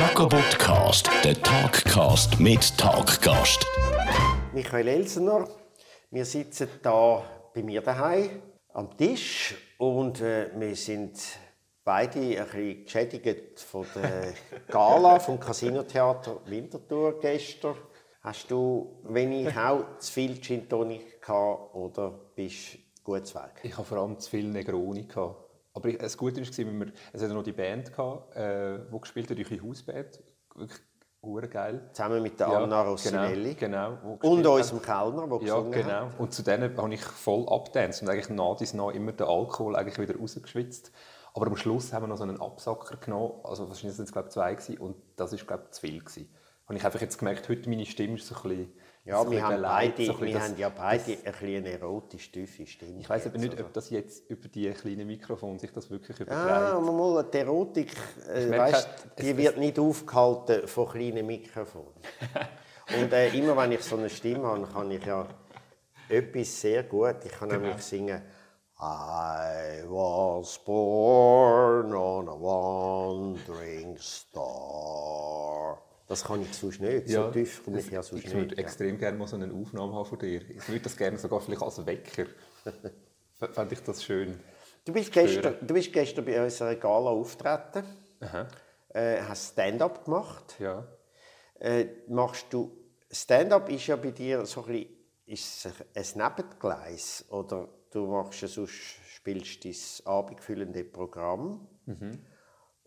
Jacobotcast, der Talkcast mit Talkgast. Michael Elsener, wir sitzen da bei mir daheim am Tisch und äh, wir sind beide ein bisschen geschädigt von der Gala vom Casino Theater Winterthur gestern. Hast du wenig auch zu viel Gin Tonic gehabt oder bist du gut weg? Ich hatte vor allem zu viel Negroni. Gehabt. Aber das Gute war, wir, es hatte noch die Band, gehabt, äh, die gespielt hat, die Hausband. Wirklich hure geil. Zusammen mit der Anna Rossinelli. Genau, genau und unserem Kellner, der Ja, genau. Hat. Und zu denen habe ich voll abgedanced und eigentlich nach dies nach immer den Alkohol eigentlich wieder rausgeschwitzt. Aber am Schluss haben wir noch so einen Absacker genommen, also wahrscheinlich sind es glaube ich zwei gewesen, und das ist glaube ich zu viel gewesen. Und ich habe einfach jetzt gemerkt, heute meine Stimme ist so ein bisschen ja, wir, haben, beide, so wir das, haben ja beide das, ein eine erotisch tiefe Stimme. Ich weiß aber nicht, ob das jetzt über die kleinen Mikrofone sich das wirklich überträgt. Ja, mal, die Erotik, äh, weißt, die wird nicht aufgehalten von kleinen Mikrofonen. Und äh, immer wenn ich so eine Stimme habe, kann ich ja etwas sehr gut. Ich kann genau. nämlich singen. I was born on a wandering star. Das kann ich sonst nicht. Ja, so tief komme ich ja sonst ich nicht. Ich würde extrem gerne mal so eine Aufnahme haben von dir. Ich würde das gerne sogar vielleicht als Wecker. Fände ich das schön. Du bist, gestern, du bist gestern bei unserer Gala auftreten. Äh, hast Stand-up gemacht. Ja. Äh, machst du Stand-up ist ja bei dir so ein bisschen, ist ein Nebengleis oder du machst ja sonst spielst dein abendfüllende Programm. Mhm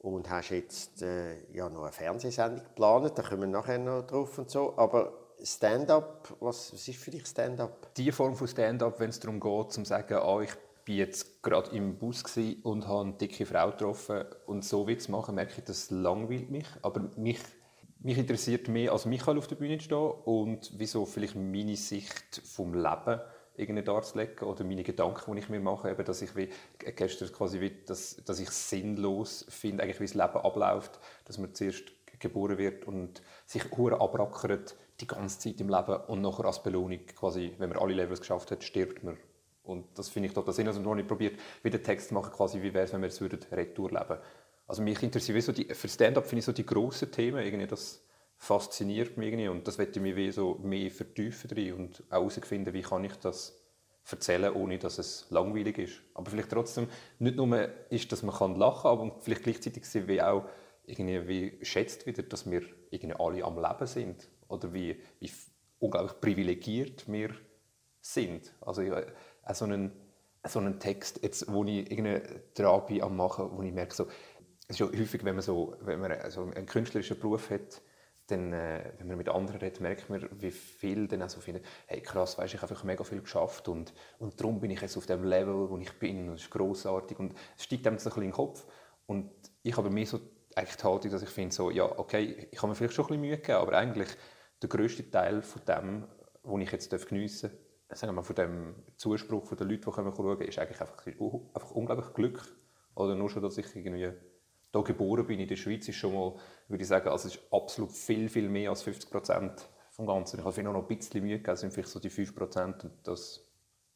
und hast jetzt äh, ja noch eine Fernsehsendung geplant, da kommen wir nachher noch drauf und so, aber Stand-up, was, was ist für dich Stand-up? Die Form von Stand-up, wenn es darum geht, zu sagen, ah, ich bin jetzt gerade im Bus und habe eine dicke Frau getroffen. Und so Witz machen, merke ich, das langweilt mich, aber mich mich interessiert mehr, als Michael auf der Bühne zu stehen und wieso vielleicht meine Sicht vom Leben irgendwie darzulegen oder meine Gedanken, die ich mir mache, eben, dass ich wie gestern quasi wie, dass, dass ich sinnlos finde, eigentlich wie das Leben abläuft, dass man zuerst geboren wird und sich hure abrackert die ganze Zeit im Leben und nachher als Belohnung quasi, wenn man alle Levels geschafft hat, stirbt man. Und das finde ich total sinnlos und habe ich probiert, wieder Text zu machen, quasi wie wäre es, wenn wir es würden Retour leben. Also mich interessiert so die, für Stand-up finde ich so die grossen Themen irgendwie, das fasziniert mich irgendwie und das möchte ich mich so mehr vertiefen drin und auch herausfinden, wie kann ich das erzählen, ohne dass es langweilig ist. Aber vielleicht trotzdem nicht nur ist, dass man kann lachen kann, aber vielleicht gleichzeitig sind wie auch irgendwie wie schätzt wieder, dass wir irgendwie alle am Leben sind oder wie, wie unglaublich privilegiert wir sind. Also ja, so einen, so einen Text, jetzt, wo ich irgendwie dran am machen, wo ich merke, so, es ist ja häufig, wenn man so, wenn man so einen künstlerischen Beruf hat, dann, äh, wenn man mit anderen redet, merkt man, wie viel dann auch so finden, hey krass, weißt, ich habe einfach mega viel geschafft und, und darum bin ich jetzt auf dem Level, wo ich bin und das ist grossartig und es steigt einem so ein bisschen in den Kopf und ich habe mir so eigentlich die Haltung, dass ich finde, so, ja, okay, ich habe mir vielleicht schon ein bisschen Mühe gegeben, aber eigentlich der grösste Teil von dem, was ich jetzt geniessen darf, sagen wir mal, von dem Zuspruch von den Leuten, die kommen schauen, ist eigentlich einfach, einfach unglaublich Glück. Oder nur schon, dass ich irgendwie hier geboren bin in der Schweiz, ist schon mal, würde ich sagen, also ist absolut viel, viel mehr als 50 Prozent vom Ganzen. Ich habe vielleicht noch ein bisschen Mühe gegeben, sind vielleicht so die 5 Prozent das.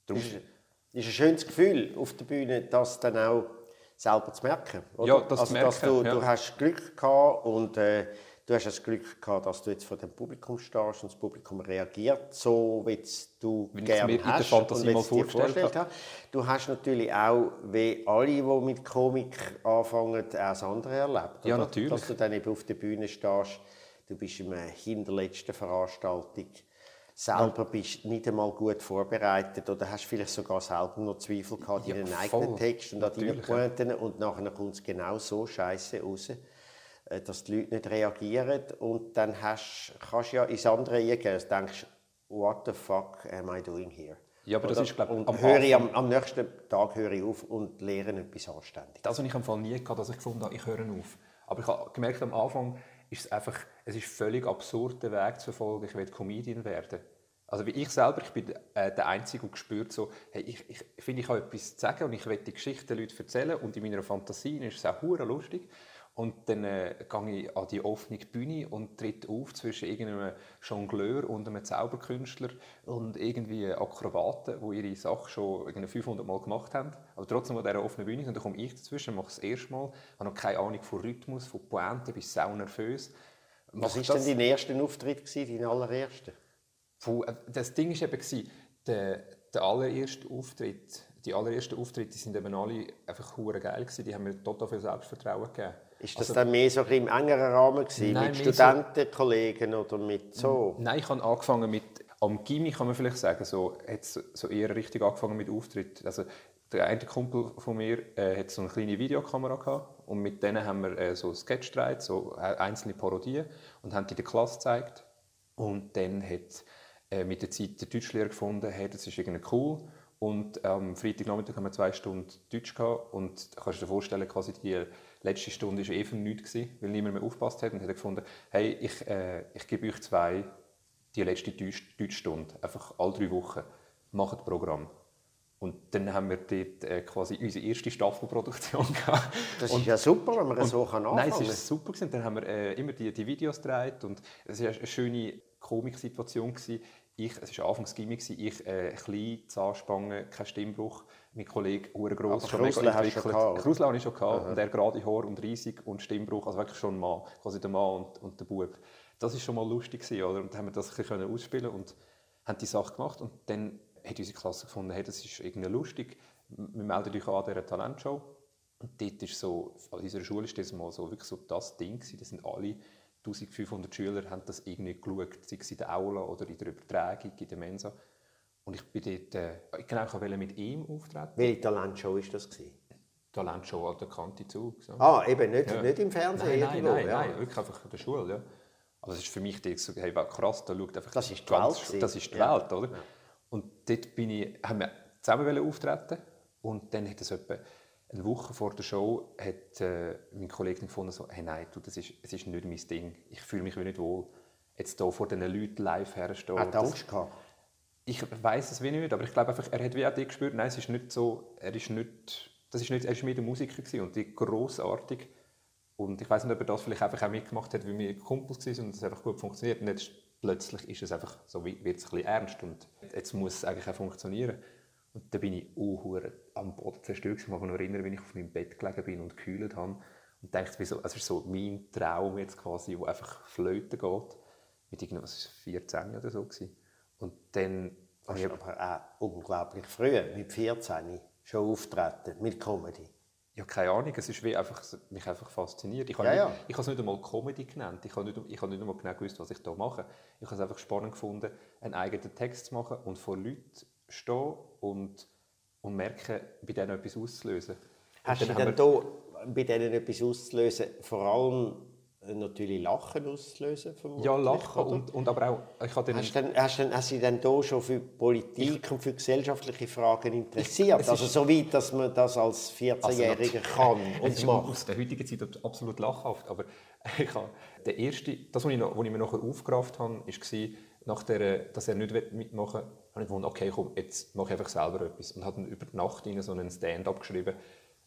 Ist, ist ein schönes Gefühl auf der Bühne, das dann auch selber zu merken. Oder? Ja, das also, merken, dass du, ja. du hast Glück gehabt und äh, du hast das Glück gehabt, dass du jetzt vor dem Publikum stehst und das Publikum reagiert so, wie du wie gerne hast in der Fantasie und mal vorgestellt hast. Du hast natürlich auch, wie alle, die mit Komik anfangen, auch das andere erlebt. Ja, natürlich. Dass du dann eben auf der Bühne stehst, du bist in einer hinterletzten Veranstaltung, selber bist nicht einmal gut vorbereitet oder hast vielleicht sogar selber noch Zweifel gehabt in ja, deinen eigenen Text und an deinen Pointen und nachher kommt es genau so scheiße raus. Äh, dass die Leute nicht reagieren und dann hast, kannst du ja ins andere eingehen und denkst, what the fuck am I doing here? Ja, aber das ist, glaube ich, am, höre ich, am, am, nächsten Tag höre ich auf und lehre etwas anständig. Das habe ich am Fall nie gehabt, dass ich gefunden habe, ich höre auf. Aber ich habe gemerkt, am Anfang ist es einfach, es ist völlig absurd, den Weg zu verfolgen, ich will Comedian werden. Also wie ich selber, ich bin äh, der Einzige, der gespürt so, hey, ich, ich finde, ich habe etwas zu sagen und ich will die Geschichte den Leuten erzählen und in meiner Fantasie ist es auch lustig. Und dann äh, gehe ich an die offene Bühne und tritt auf zwischen irgendeinem Jongleur und einem Zauberkünstler und irgendwie Akrobaten, die ihre Sache schon 500 Mal gemacht haben. Aber trotzdem an dieser offenen Bühne. Und dann komme ich dazwischen, mache es das erste Mal, habe noch keine Ahnung von Rhythmus, von Pointe, bin sau nervös. Was war denn dein erster Auftritt, dein allererster? Äh, das Ding war eben, der, der allererste Auftritt, die allerersten Auftritte sind eben alle einfach geil gewesen. Die haben mir total viel Selbstvertrauen gegeben. Ist das also, dann mehr so im engeren Rahmen gewesen, nein, mit Studentenkollegen so, oder mit so? Nein, ich habe angefangen mit am Gimmi kann man vielleicht sagen, so hat so eher richtig angefangen mit Auftritt. Also der eine Kumpel von mir äh, hat so eine kleine Videokamera gehabt und mit denen haben wir äh, so Sketch gedreht, so äh, einzelne Parodien und haben die der Klasse gezeigt und dann hat äh, mit der Zeit der Deutschlehrer gefunden, hey, das ist irgendwie cool und am Freitagnachmittag haben wir zwei Stunden Deutsch gehabt und kannst du dir vorstellen, quasi die letzte Stunde war eh für nichts, weil niemand mehr aufgepasst hat und hat gefunden, hey, ich, äh, ich gebe euch zwei die letzte Deutschstunde, einfach alle drei Wochen, macht Programm. Und dann haben wir dort äh, quasi unsere erste Staffelproduktion gehabt. Das ist ja super, wenn man und, so kann anfangen kann. Nein, es ist super. Gewesen. Dann haben wir äh, immer die, die Videos gedreht und es war eine schöne Komiksituation. Ich, es war anfangs Gimmick, ich äh, klein, Zahnspange, kein Stimmbruch. Mein Kollege, sehr gross, schon mega entwickelt. Krusel hatte ich schon gehabt. Und er gerade Haar und riesig und Stimmbruch, also wirklich schon ein Mann, quasi der Mann und, und der Bub. Das war schon mal lustig gewesen, oder? Und dann haben wir das ein bisschen ausspielen und haben die Sache gemacht und dann hat unsere Klasse gefunden, hey, das ist irgendwie lustig, wir melden euch an an dieser Talentshow. Und dort ist so, an unserer Schule ist das mal so, wirklich so das Ding gewesen. Das sind alle 1500 Schüler haben das irgendwie geschaut, sei es in der Aula oder in der Übertragung, in der Mensa. Und ich bin dort, äh, ich genau, ich mit ihm auftreten. Welche Talentshow war das? Gewesen? Talentshow an der Kante zu. So. Ah, eben, nicht, ja. nicht im Fernsehen? Nein, nein, nein, ja. nein, wirklich einfach in der Schule. Ja. Aber das ist für mich so, hey, krass, da schaut einfach... Das ist die ganz, Welt. Das ist die ja. Welt, oder? Ja. Und dort bin ich, haben wir zusammen auftreten und dann hat es etwa eine Woche vor der Show hat äh, mein Kollege gefunden, so, hey, nein, du, das ist, es ist nicht mein Ding. Ich fühle mich nicht wohl, jetzt hier vor diesen Leuten live herstehen. Hat er Angst gehabt? Ich weiß es nicht, aber ich glaube einfach, er hat wie auch die gespürt, nein, es ist nicht so, er ist nicht, das ist nicht, er ist mehr der Musiker gewesen und die grossartig. Und ich weiß nicht, ob er das vielleicht einfach auch mitgemacht hat, weil wir Kumpels waren und es einfach gut funktioniert. Und jetzt plötzlich ist es einfach so, wird es ein bisschen ernst und jetzt muss es eigentlich auch funktionieren. Und da bin ich auch am Boden zerstört. Ich kann mich noch erinnern, wie ich auf meinem Bett gelegen bin und gekühlt habe. Und dachte, es ist so mein Traum jetzt quasi, wo einfach flöten geht. Mit irgendwas 14 oder so. Gewesen. Und dann... Das ist aber auch unglaublich früh, mit 14 schon auftreten, mit Comedy. Ja, keine Ahnung, es ist wie einfach, mich einfach fasziniert. Ich habe, ja, ja. ich habe es nicht einmal Comedy genannt, ich habe nicht, ich habe nicht einmal genau gewusst, was ich da mache. Ich habe es einfach spannend gefunden, einen eigenen Text zu machen und vor Leuten stehen und, und merken, bei denen etwas auszulösen. Hast du dann hier bei denen etwas auszulösen, vor allem natürlich Lachen auslösen? Ja, Lachen und, und aber auch... Ich hast, dann, hast, dann, hast du dann hier schon für Politik ich, und für gesellschaftliche Fragen interessiert? also so weit, dass man das als 14-Jähriger also kann und es ist macht? aus der heutigen Zeit absolut lachhaft, aber ich habe, der erste, das, was ich, noch, was ich mir nachher aufgerafft habe, war, nach der, dass er nicht mitmachen will, habe ich gefunden, okay, komm, jetzt mache ich einfach selber etwas. Und habe dann über die Nacht so einen Stand-up geschrieben.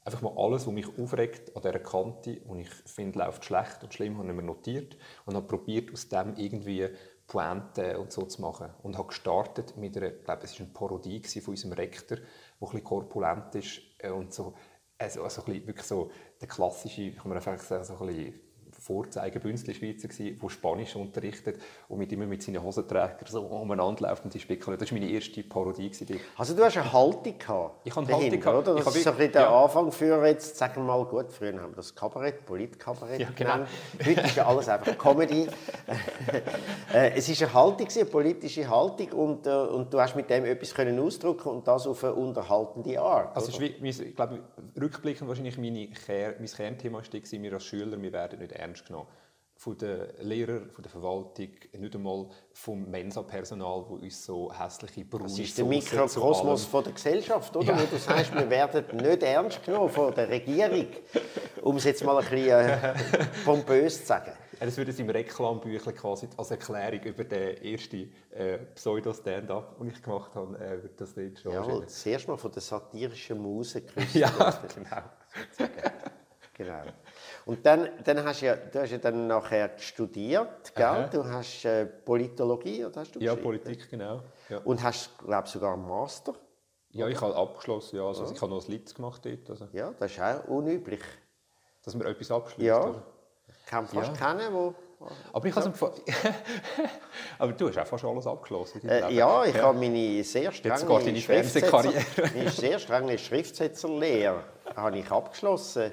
Einfach mal alles, was mich aufregt an dieser Kante, und ich finde, läuft schlecht und schlimm, habe ich mir notiert und habe probiert, aus dem irgendwie Pointe und so zu machen. Und habe gestartet mit einer, ich glaube, es war eine Parodie von unserem Rektor, der ein bisschen korpulent ist äh, und so, also, also ein bisschen, wirklich so der klassische, kann man einfach sagen, so ein bisschen Vorzeigebünzli Schweizer der Spanisch unterrichtet und mit immer mit seinen Hosenträgern so umeinander läuft und die spekuliert. Das war meine erste Parodie. Also du hast eine Haltung gehabt? Ich habe eine Haltung gehabt. Oder? Das ich ist so ein der ja. Anfang für jetzt, sagen wir mal, gut, früher haben wir das Kabarett, Politkabarett ja, genau. genannt. Heute ist ja alles einfach Comedy. Äh, es ist eine Haltung, eine politische Haltung und, äh, und du hast mit dem etwas können ausdrücken und das auf eine unterhaltende Art. Also wie, ich glaube, rückblickend wahrscheinlich meine mein Kernthema war, wir als Schüler, wir werden nicht ernst ernst genommen. Von den Lehrern, von der Verwaltung, nicht einmal vom Mensa-Personal, das uns so hässliche braune Das ist der Mikrokosmos von der Gesellschaft, oder? Ja. Wo du sagst, wir werden nicht ernst genommen von der Regierung, um es jetzt mal ein bisschen äh, pompös zu sagen. Das würde es im Reklambüchlein quasi als Erklärung über den ersten äh, Pseudo-Stand-up, den ich gemacht habe, äh, wird das nicht schon Ja, das erste Mal von der satirischen Muse Ja, genau. genau. Und dann, dann hast du ja, du hast ja dann nachher studiert, gell? Aha. Du hast äh, Politologie, oder hast du Ja? Politik, genau. Ja, Und hast, glaube ich, sogar einen Master. ja ich habe abgeschlossen, ja. Also, ich habe noch ein Litz gemacht dort. Also, Ja, das ist auch unüblich. dass man etwas abschließt. Ja. Oder? Ich kann fast Ja. kennen, wo... Aber ich habe Aber du hast auch fast alles abgeschlossen. Äh, ja, ich habe meine sehr strenge Schriftsetzer, meine sehr strenge Schriftsetzerlehre habe ich abgeschlossen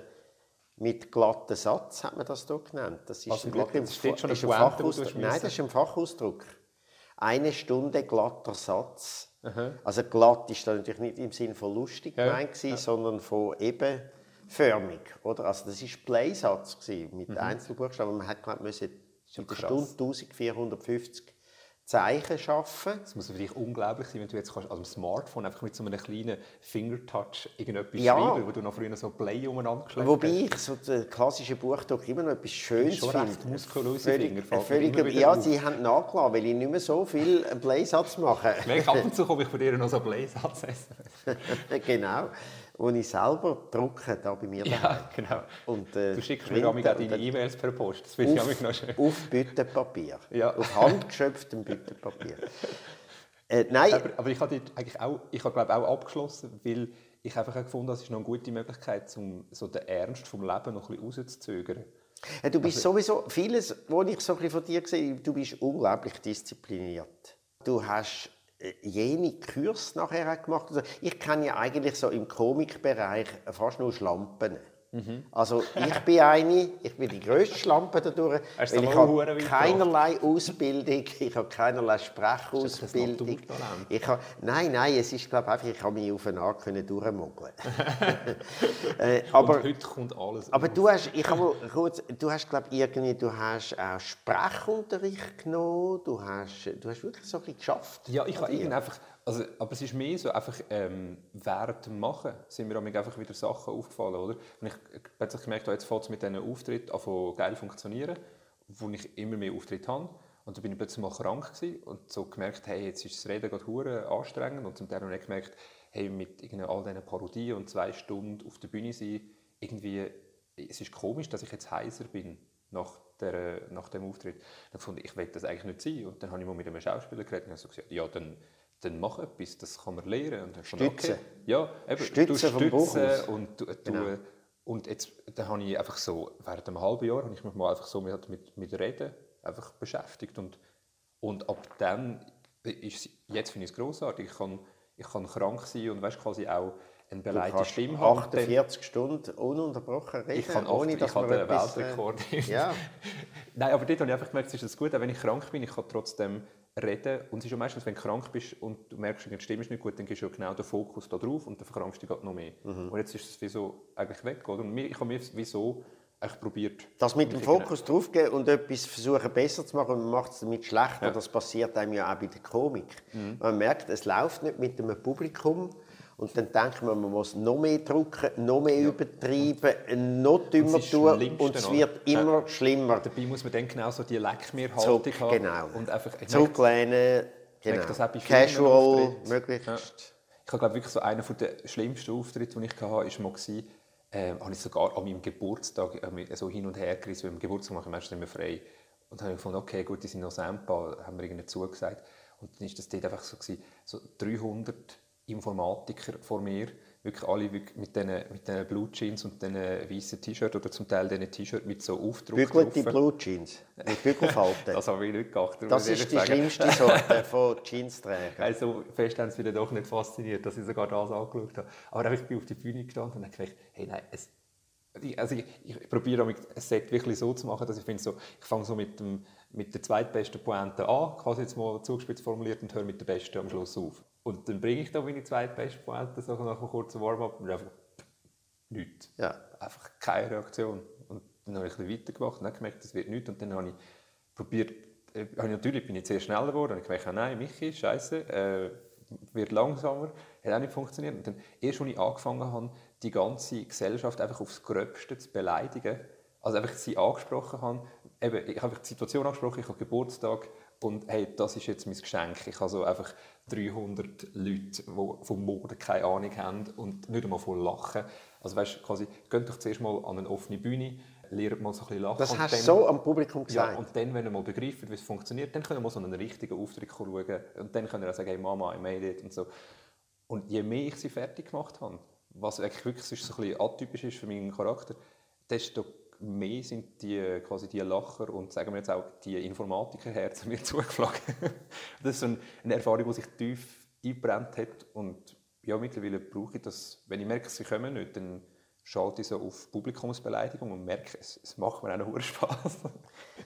mit glatten Satz, hat man das hier genannt. Das ist Also, glatt- steht schon ist ein Fachausdruck. Nein, das ist ein Fachausdruck. Eine Stunde glatter Satz. Also glatt ist da natürlich nicht im Sinne von lustig Ja, gemeint, gewesen, sondern von ebenförmig. Oder? Also das war Playsatz mit Einzelbuchstaben. Man hat gemeint, man müsse in der Mhm. Stunde 1450 Zeichen schaffen. Es muss für dich unglaublich sein, wenn du jetzt kannst, also am Smartphone einfach mit so einem kleinen Fingertouch irgendetwas Ja. schreiben, wo du noch früher so Play umeinander geschleppt Wobei ich so den klassischen Buchdruck immer noch etwas Schönes schon finde. recht muskulöse Völlig- Finger, völlig- Ja, auf. sie haben nachgelassen, weil ich nicht mehr so viel Playsatz mache. Ab und zu komme ich von dir noch so Playsatz essen. genau. Wo ich selber drucke, da bei mir daheim. Ja, genau. Und, äh, du schickst mir auch deine dann E-Mails per Post. Das finde ich auf, auch noch schön. auf Büttenpapier. Ja. Auf handgeschöpftem Büttenpapier. äh, nein, Aber, aber ich habe eigentlich auch, ich habe glaube auch abgeschlossen, weil ich einfach auch gefunden habe, es ist noch eine gute Möglichkeit, um so den Ernst vom Leben noch ein bisschen rauszuzögern. Ja, du bist Also- sowieso, vieles, was ich so ein bisschen von dir sehe, du bist unglaublich diszipliniert. Du hast äh, jene Kurs nachher gemacht. Also ich kenne ja eigentlich so im Komikbereich fast nur Schlampen. Mhm. Also ich bin eine, ich bin die grösste Schlampe dadurch, weil ich habe keinerlei Ausbildung, ich habe keinerlei Sprechausbildung. Ich habe, nein, nein, es ist glaube einfach, ich habe mich auf eine Art können durchmogeln. äh, aber Und heute kommt alles aber auf. du hast, ich habe kurz, du hast glaube irgendwie, du hast auch Sprechunterricht genommen, du hast, du hast wirklich so ein bisschen geschafft. Ja, ich habe irgendwie einfach, also, aber es ist mehr so, einfach ähm, während dem Machen sind mir einfach wieder Sachen aufgefallen, oder? Und ich plötzlich gemerkt habe, jetzt fängt es mit diesen Auftritten an geil funktionieren, wo ich immer mehr Auftritte habe. Und dann bin ich plötzlich mal krank gewesen und so gemerkt, hey, jetzt ist das Reden gerade hure anstrengend und zum Teil auch nicht gemerkt, hey, mit all diesen Parodien und zwei Stunden auf der Bühne sein, irgendwie, es ist komisch, dass ich jetzt heiser bin nach, der, nach dem Auftritt. Dann fand ich, ich will das eigentlich nicht sein. Und dann habe ich mal mit einem Schauspieler geredet und habe so gesagt, ja, dann, dann mach etwas, das kann man lernen. Und dann Stützen. Ja, eben, Stützen Bauch stützen und du, du, Genau. und jetzt dann habe ich einfach so während einem halben Jahr habe ich mich mal einfach so mit, mit, mit Reden einfach beschäftigt und, und ab dann ist jetzt finde ich es großartig. Ich kann, ich kann krank sein und weißt quasi auch eine Du kannst Stimme haben. und dann- 48 Stunden ununterbrochen reden, ich kann ohne acht- dass ich man habe den äh, Weltrekord. ja. Nein, aber dort habe ich einfach gemerkt, es ist das gut, auch wenn ich krank bin, ich kann trotzdem reden. Und es ist ja meistens, wenn du krank bist und du merkst, die Stimme ist nicht gut, dann gehst du ja genau den Fokus da drauf und dann verkrampfst du dich noch mehr. Mhm. Und jetzt ist es wie so eigentlich weg, oder? Und ich habe mir wie so eigentlich probiert... Das mit dem Fokus draufgeben und etwas versuchen besser zu machen und man macht es damit schlechter, das passiert einem ja auch bei der Komik. Mhm. Man merkt, es läuft nicht mit einem Publikum und dann denkt man, man muss noch mehr drucken, noch mehr übertreiben, noch dümmer ist tun und es oder? wird immer schlimmer. Dabei muss man dann genau so die Leck mir Zurück, haben. genau. Und einfach, Zurücklehnen, genau. Casual, möglichst. Ja. Ich habe glaube wirklich so einer der schlimmsten Auftritte, die ich hatte, war mal gewesen, äh, habe ich sogar an meinem Geburtstag äh, so hin und her gerissen, weil am Geburtstag mache ich meistens nicht mehr frei. Und dann habe ich gefunden, okay, gut, die sind noch Sampa, haben wir irgendwie zugesagt. Und dann ist das dort einfach so gewesen, so 300 Informatiker vor mir, wirklich alle wirklich mit diesen mit Blue Jeans und diesen weißen T-Shirt oder zum Teil diesen T-Shirt mit so Aufdruck Bügelte. Blue Jeans mit Bügelfalten. Das habe ich nicht geachtet. Das ist die sagen. schlimmste Sorte von Jeansträgern. Also fest haben sie mich doch nicht fasziniert, dass ich sogar das angeschaut habe. Aber ich bin auf die Bühne gestanden und habe gedacht, hey, nein, es, ich, also ich, ich probiere auch ein Set wirklich so zu machen, dass ich finde, so, ich fange so mit, dem, mit der zweitbesten Pointe an, quasi jetzt mal zugespitzt formuliert, und höre mit der besten am Schluss auf. Und dann bringe ich da meine zweitbeste Pointe so nach einem kurzen Warm-up und einfach nichts. Ja. Einfach keine Reaktion. Und dann habe ich ein bisschen weitergemacht und dann gemerkt, das wird nichts. Und dann habe ich probiert, äh, habe ich natürlich bin ich sehr schneller geworden. Und ich gemerkt, nein, Michi, scheiße, äh, wird langsamer, hat auch nicht funktioniert. Und dann, erst als ich angefangen habe, die ganze Gesellschaft einfach aufs Gröbste zu beleidigen, also einfach sie angesprochen habe, eben, ich habe die Situation angesprochen, ich habe Geburtstag und hey, das ist jetzt mein Geschenk. Ich habe so einfach 300 Leute, die vom Morden keine Ahnung haben und nicht einmal von Lachen. Also weißt, quasi, geht doch zuerst mal an eine offene Bühne, lernt mal so ein bisschen lachen. Das hast du so am Publikum gesagt? Ja, und dann, wenn ihr mal begreift, wie es funktioniert, dann können wir mal so einen richtigen Auftritt schauen. Und dann könnt ihr auch sagen, hey Mama, I made it und so. Und je mehr ich sie fertig gemacht habe, was eigentlich wirklich so ein bisschen atypisch ist für meinen Charakter, desto mehr sind die, quasi die Lacher und sagen wir jetzt auch die Informatikerherzen mir zugeflogen. das ist so eine Erfahrung, die sich tief eingebrannt hat und ja, mittlerweile brauche ich das, wenn ich merke, sie kommen nicht, dann schalte ich so auf Publikumsbeleidigung und merke, es, es macht mir auch noch Spaß.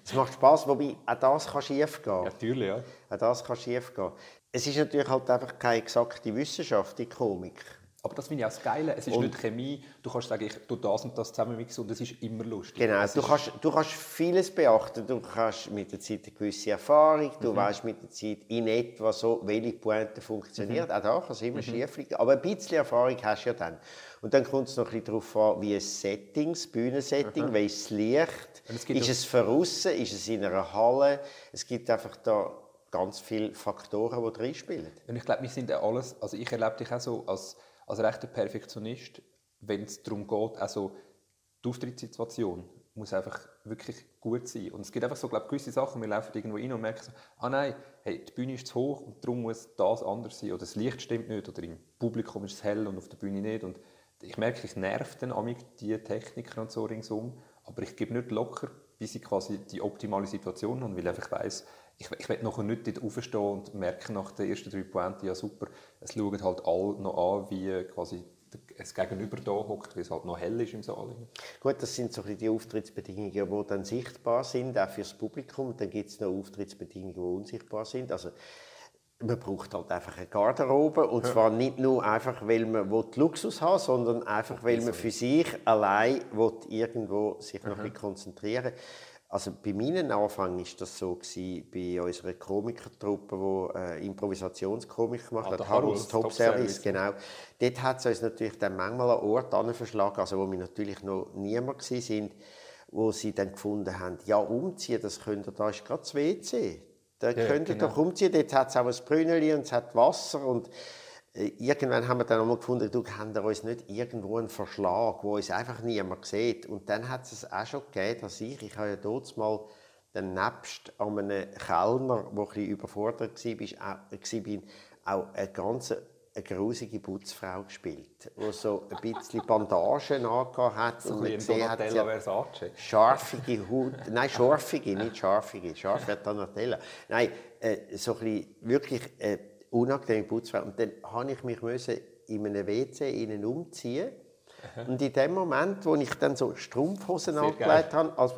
es macht Spaß, wobei auch das kann schief gehen. Ja, natürlich, ja. Auch das kann schief gehen. Es ist natürlich halt einfach keine exakte Wissenschaft, die Komik. Aber das finde ich auch das Geile. Es ist Und- nicht Chemie. Du kannst sagen, ich tue das und das zusammen mixen und es ist immer lustig. Genau, Es du kannst, du kannst vieles beachten. Du hast mit der Zeit eine gewisse Erfahrung, Mhm. du weißt mit der Zeit in etwa so, welche Pointe funktioniert. Mhm. Auch da kann es immer schief liegen. Aber ein bisschen Erfahrung hast du ja dann. Und dann kommt es noch ein bisschen darauf an, wie ein Setting, das Bühnensetting, wie ist das Licht, es ist es außen, ist es in einer Halle. Es gibt einfach da ganz viele Faktoren, die drin spielen. Und ich glaube, wir sind ja alles, also ich erlebe dich auch so als, als rechter Perfektionist, wenn es darum geht, also die Auftrittssituation muss einfach wirklich gut sein. Und es gibt einfach so, glaube gewisse Sachen, wir laufen irgendwo rein und merken so, ah nein, hey, die Bühne ist zu hoch und darum muss das anders sein. Oder das Licht stimmt nicht, oder im Publikum ist es hell und auf der Bühne nicht. Und ich merke, ich nerv dann amig die Techniker und so ringsum, aber ich gebe nicht locker, bis ich quasi die optimale Situation habe, weil ich einfach weiss, ich, ich will nachher nicht dort aufstehen und merke nach den ersten drei Pointen, ja super, es schauen halt alle noch an, wie quasi es Gegenüber da hockt, weil es halt noch hell ist im Saal. Gut, das sind so die Auftrittsbedingungen, die dann sichtbar sind, auch fürs Publikum. Dann gibt es noch Auftrittsbedingungen, die unsichtbar sind. Also, man braucht halt einfach eine Garderobe. Und zwar nicht nur einfach, weil man Luxus haben sondern einfach, weil man für sich allein will irgendwo sich noch ein bisschen konzentrieren will. Also bei meinen Anfängen war das so gewesen, bei unserer Komikertruppe, die äh, Improvisationskomik gemacht Ah, hat, Harold's Top Top Service, Service. genau. Dort hat es uns natürlich dann manchmal an Ort verschlagen, also wo wir natürlich noch niemand gewesen sind, wo sie dann gefunden haben, ja, umziehen, das könnt ihr, da ist gerade das WC. Da Ja, könnt ihr genau. doch umziehen, dort hat es auch ein Brünneli und es hat Wasser und irgendwann haben wir dann einmal gefunden, du haben wir uns nicht irgendwo einen Verschlag, wo uns einfach niemand sieht. Und dann hat es auch schon gegeben, dass ich, ich habe ja dort mal dann nebst an einem Kellner, der ein bisschen überfordert war, auch, eine ganz eine grusige Putzfrau gespielt, die so ein bisschen Bandagen angehabt hat So und man gesehen hat, sie Versace. scharfige Haut, nein, scharfige, nicht scharfige, scharf wird Donatella. Nein, äh, so ein bisschen wirklich äh, unangenehme Putzfrau. Und dann habe ich mich müssen in einem WC innen umziehen. Und in dem Moment, wo ich dann so Strumpfhosen Sehr angelegt habe, als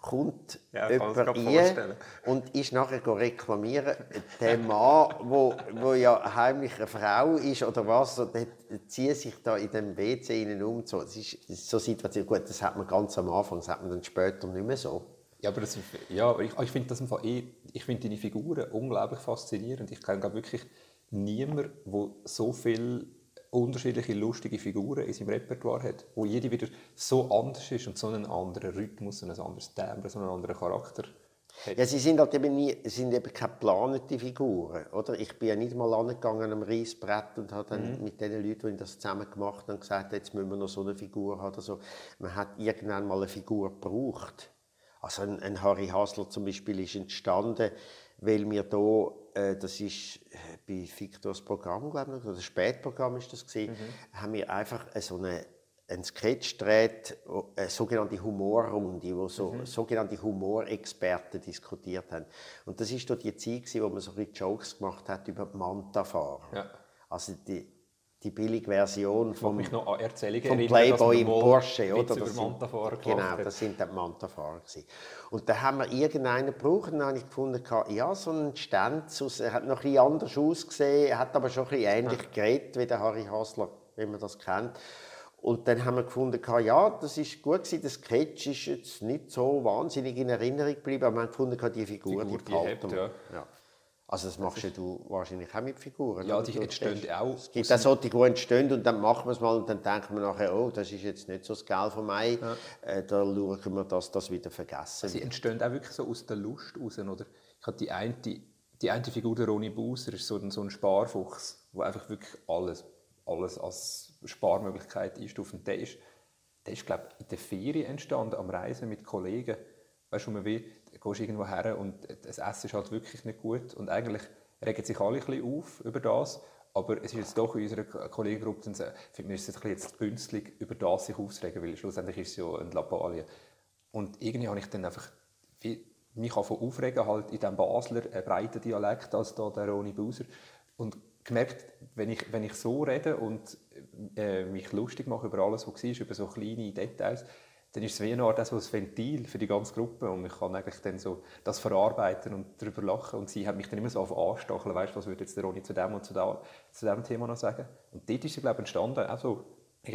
kommt Ja, jemand rein und ist nachher go reklamieren, der Mann, wo, wo ja heimlich eine Frau ist oder was, so, der zieht sich da in dem WC innen um. So, das ist das ist so eine Situation, gut, das hat man ganz am Anfang, das hat man dann später nicht mehr so. Ja, aber das, ja, aber ich, ich finde das im Fall eh, ich finde deine Figuren unglaublich faszinierend. Ich kenne wirklich niemanden, der so viele unterschiedliche lustige Figuren in seinem Repertoire hat, wo jede wieder so anders ist und so einen anderen Rhythmus, und ein anderes Timbre, so einen anderen Charakter. Ja, sie sind halt eben, nie, sind eben keine geplanten Figuren, oder? Ich bin ja nicht mal angegangen am Reissbrett und habe dann mit den Leuten, die das zusammen gemacht haben, gesagt, jetzt müssen wir noch so eine Figur haben oder so. Man hat irgendwann mal eine Figur gebraucht. Also ein, ein Harry Hasler zum Beispiel ist entstanden, weil wir da, äh, das ist äh, bei Victors Programm, glaube ich, oder das Spätprogramm ist das gewesen, haben wir einfach äh, so eine ein Sketch dreht, eine sogenannte Humorrunde, wo so sogenannte Humorexperten diskutiert haben. Und das ist dort die Zeit, gewesen, wo man so ein Jokes gemacht hat über die Manta-Fahrer. Ja. Also die, die billige Version vom, mich noch an Erzählungen vom Playboy im Porsche, oder? Das sind- Genau, das sind dann die Mantafahrer. Und da haben wir irgendeinen gebraucht und dann habe ich gefunden, ja, so ein Stenzus, er hat noch ein bisschen anders ausgesehen, er hat aber schon ein bisschen ähnlich geredet wie der Harry Hasler, wie man das kennt. Und dann haben wir gefunden, ja, das ist gut gewesen, der Sketch ist jetzt nicht so wahnsinnig in Erinnerung geblieben, aber wir haben gefunden, die Figur, Figur, die die hebt, ja. ja. Also das machst ja du wahrscheinlich auch mit Figuren. Ja, die entstehen siehst- auch Es gibt auch solche, die entstehen und dann machen wir es mal und dann denken wir nachher, oh, das ist jetzt nicht so das Geld von mir. Äh, da schauen wir, dass das wieder vergessen Sie entstehen auch wirklich so aus der Lust raus, oder? Ich habe die eine, die eine Figur, der Ronny Buser, ist so ein, so ein Sparfuchs, der einfach wirklich alles, alles als Sparmöglichkeit einstuft. Und der ist, der ist, glaube ich, in der Ferien entstanden, am Reisen mit Kollegen. Weißt du, man will, du gehst irgendwo her und das Essen ist halt wirklich nicht gut. Und eigentlich regen sich alle ein bisschen auf über das. Aber es ist jetzt doch in unserer Kollegengruppe, finden wir es jetzt, jetzt günstig, über das sich aufzuregen, weil schlussendlich ist es ja ein Lappalie. Und irgendwie habe ich dann einfach mich aufregen halt in diesem Basler äh, breiten Dialekt als da der Roni Buser. Und gemerkt, wenn ich, wenn ich so rede und äh, mich lustig mache über alles, was war, über so kleine Details, dann ist es wie eine Art so ein Ventil für die ganze Gruppe und ich kann eigentlich dann so das verarbeiten und darüber lachen und sie hat mich dann immer so auf anstacheln, weißt was würde jetzt der Ronny zu dem und zu, da, zu dem Thema noch sagen? Und dort ist sie, glaube ich, entstanden, auch so,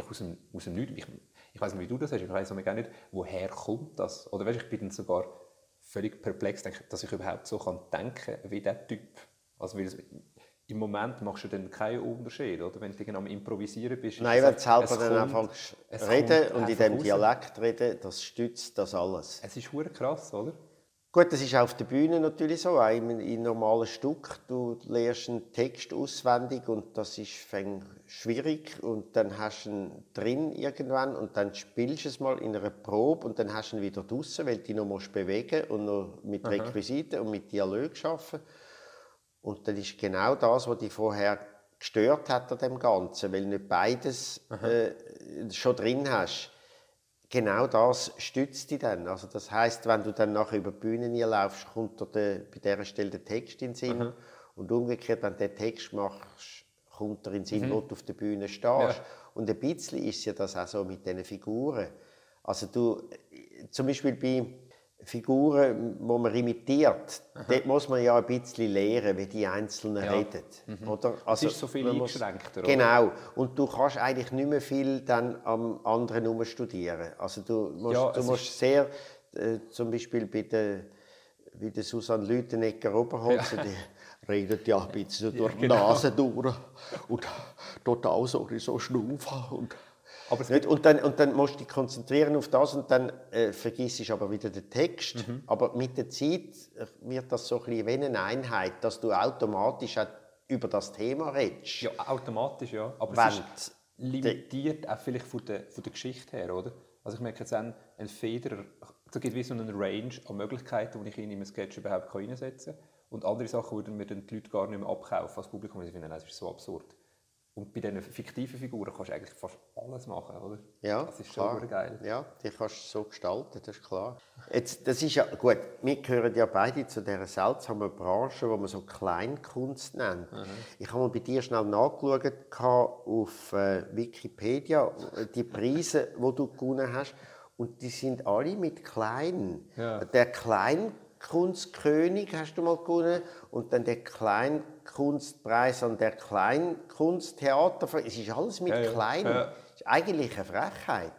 aus dem, aus dem Nichts. Ich, ich weiß nicht, wie du das hast, ich weiß gar nicht, woher kommt das? Oder weißt, ich bin dann sogar völlig perplex, dass ich überhaupt so kann denken wie der Typ. Also, weil im Moment machst du dann keinen Unterschied, oder? Wenn du am Improvisieren bist. Nein, wenn du selber dann einfach reden und in diesem Dialekt reden, das stützt das alles. Es ist hure krass, oder? Gut, das ist auf der Bühne natürlich so, auch in, in normalen Stück. Du lernst einen Text auswendig und das ist schwierig und dann hast du ihn drin irgendwann und dann spielst du es mal in einer Probe und dann hast du ihn wieder draußen, weil du ihn noch bewegen und noch mit Requisiten und mit Dialog arbeiten und dann ist genau das, was dich vorher gestört hat an dem Ganzen, weil du nicht beides äh, schon drin hast. Genau das stützt dich dann. Also das heißt, wenn du dann nachher über die Bühne laufst, kommt dir der, bei dieser Stelle der Text in den Sinn. Mhm. Und umgekehrt, wenn du den Text machst, kommt dir in den Sinn, mhm. wo du auf der Bühne stehst. Ja. Und ein bisschen ist ja das auch so mit diesen Figuren. Also du, zum Beispiel bei Figuren, die man imitiert, Aha. dort muss man ja ein bisschen lernen, wie die Einzelnen ja. reden. Mhm. Oder? Also, es ist so viel eingeschränkter. Muss, genau. Und du kannst eigentlich nicht mehr viel dann am anderen studieren. Also du musst, ja, du musst sehr, äh, zum Beispiel bei der, bei der Susanne Lütenegger Oberholzer, ja. die redet ja ein bisschen durch die genau. Nase durch und total so, so schnaufen und aber nicht? Und, dann, und dann musst du dich konzentrieren auf das und dann äh, vergisst du aber wieder den Text. Mhm. Aber mit der Zeit wird das so ein bisschen wie eine Einheit, dass du automatisch auch über das Thema redest. Ja, automatisch, ja. Aber Wenn es ist limitiert auch vielleicht von der, von der Geschichte her, oder? Also ich merke jetzt ein, ein Federer, da gibt es wie so einen Range an Möglichkeiten, die ich in einem Sketch überhaupt einsetzen kann. Und andere Sachen würden mir dann die Leute gar nicht mehr abkaufen als Publikum, weil sie finden, das ist so absurd. Und bei diesen fiktiven Figuren kannst du eigentlich fast alles machen, oder? Ja, das ist klar. schon geil. Ja, die kannst du so gestalten, das ist klar. Jetzt, das ist ja, gut, wir gehören ja beide zu dieser seltsamen Branche, die man so Kleinkunst nennt. Mhm. Ich habe mal bei dir schnell nachgeschaut auf äh, Wikipedia, die Preise, die du gewonnen hast. Und die sind alle mit klein. Ja. Der Kleinkunstkönig hast du mal gewonnen und dann der Klein Kunstpreis an der Kleinkunsttheater. Es ist alles mit ja, klein. Ja. Das ist eigentlich eine Frechheit.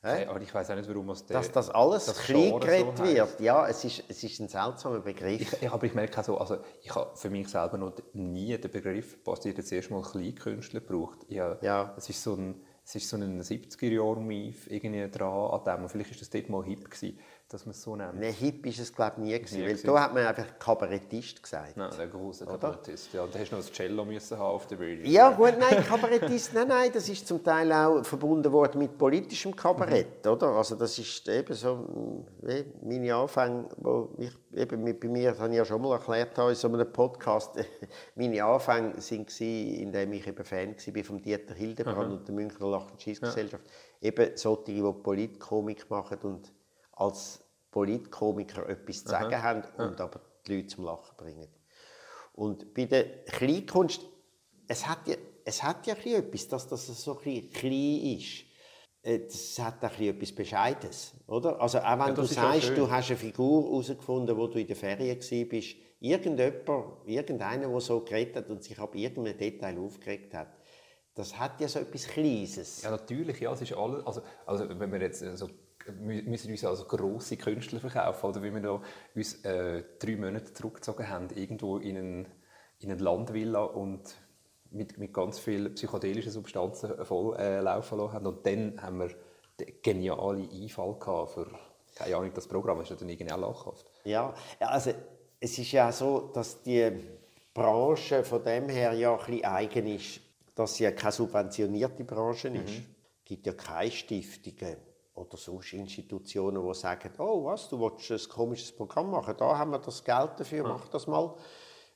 Hey, aber ich weiß auch nicht, warum es Dass das alles das klein geredet so wird. Ja, es ist, es ist ein seltsamer Begriff. Ich, aber ich merke auch so, also ich habe für mich selber noch nie den Begriff basiert jetzt erstmal Kleinkünstler gebraucht. Ja, ja. Es ist so ein, es ist so ein 70er-Jahr-Mief irgendwie dran an dem. Und vielleicht ist das dort mal hip gewesen dass man es so nennt. Nein, hip ist es glaube ich nie gewesen, weil da hat man einfach Kabarettist gesagt. Nein, der große Kabarettist. Ja, da hast du noch das Cello müssen haben auf der Bühne. Ja, gut, nein, Kabarettist, nein, nein, das ist zum Teil auch verbunden worden mit politischem Kabarett, mhm. oder? Also das ist eben so meine Anfänge, wo ich eben mit, bei mir, das habe ich ja schon mal erklärt in so einem Podcast, meine Anfänge waren, indem ich eben Fan war von Dieter Hildebrand mhm. und der Münchner Lach- und Schießgesellschaft. Ja. Eben solche, die Politkomik machen und als Politkomiker etwas zu sagen Aha. haben und ja. aber die Leute zum Lachen bringen. Und bei der Kleinkunst, es hat ja, es hat ja etwas, dass das so ein klein ist. Äh, das hat auch etwas Bescheides, oder? Also auch wenn ja, du sagst, du hast eine Figur herausgefunden, wo du in der Ferien warst, irgendjemand, irgendeiner, der so geredet hat und sich ab irgendeinem Detail aufgeregt hat, das hat ja so etwas Kleines. Ja, natürlich, ja, es ist alles, also, also wenn wir jetzt so müssen uns als grosse Künstler verkaufen. Oder wie wir uns äh, drei Monate zurückgezogen haben, irgendwo in, einen, in eine Landvilla und mit, mit ganz vielen psychedelischen Substanzen voll äh, laufen lassen haben. Und dann haben wir den genialen Einfall gehabt für, keine Ahnung, das Programm ist ja dann irgendwie auch lachhaft. Ja, also es ist ja so, dass die Branche von dem her ja ein bisschen eigen ist, dass sie ja keine subventionierte Branche ist. Mhm. Es gibt ja keine Stiftungen oder sonst Institutionen, die sagen, oh was, du willst ein komisches Programm machen, da haben wir das Geld dafür, mach das mal.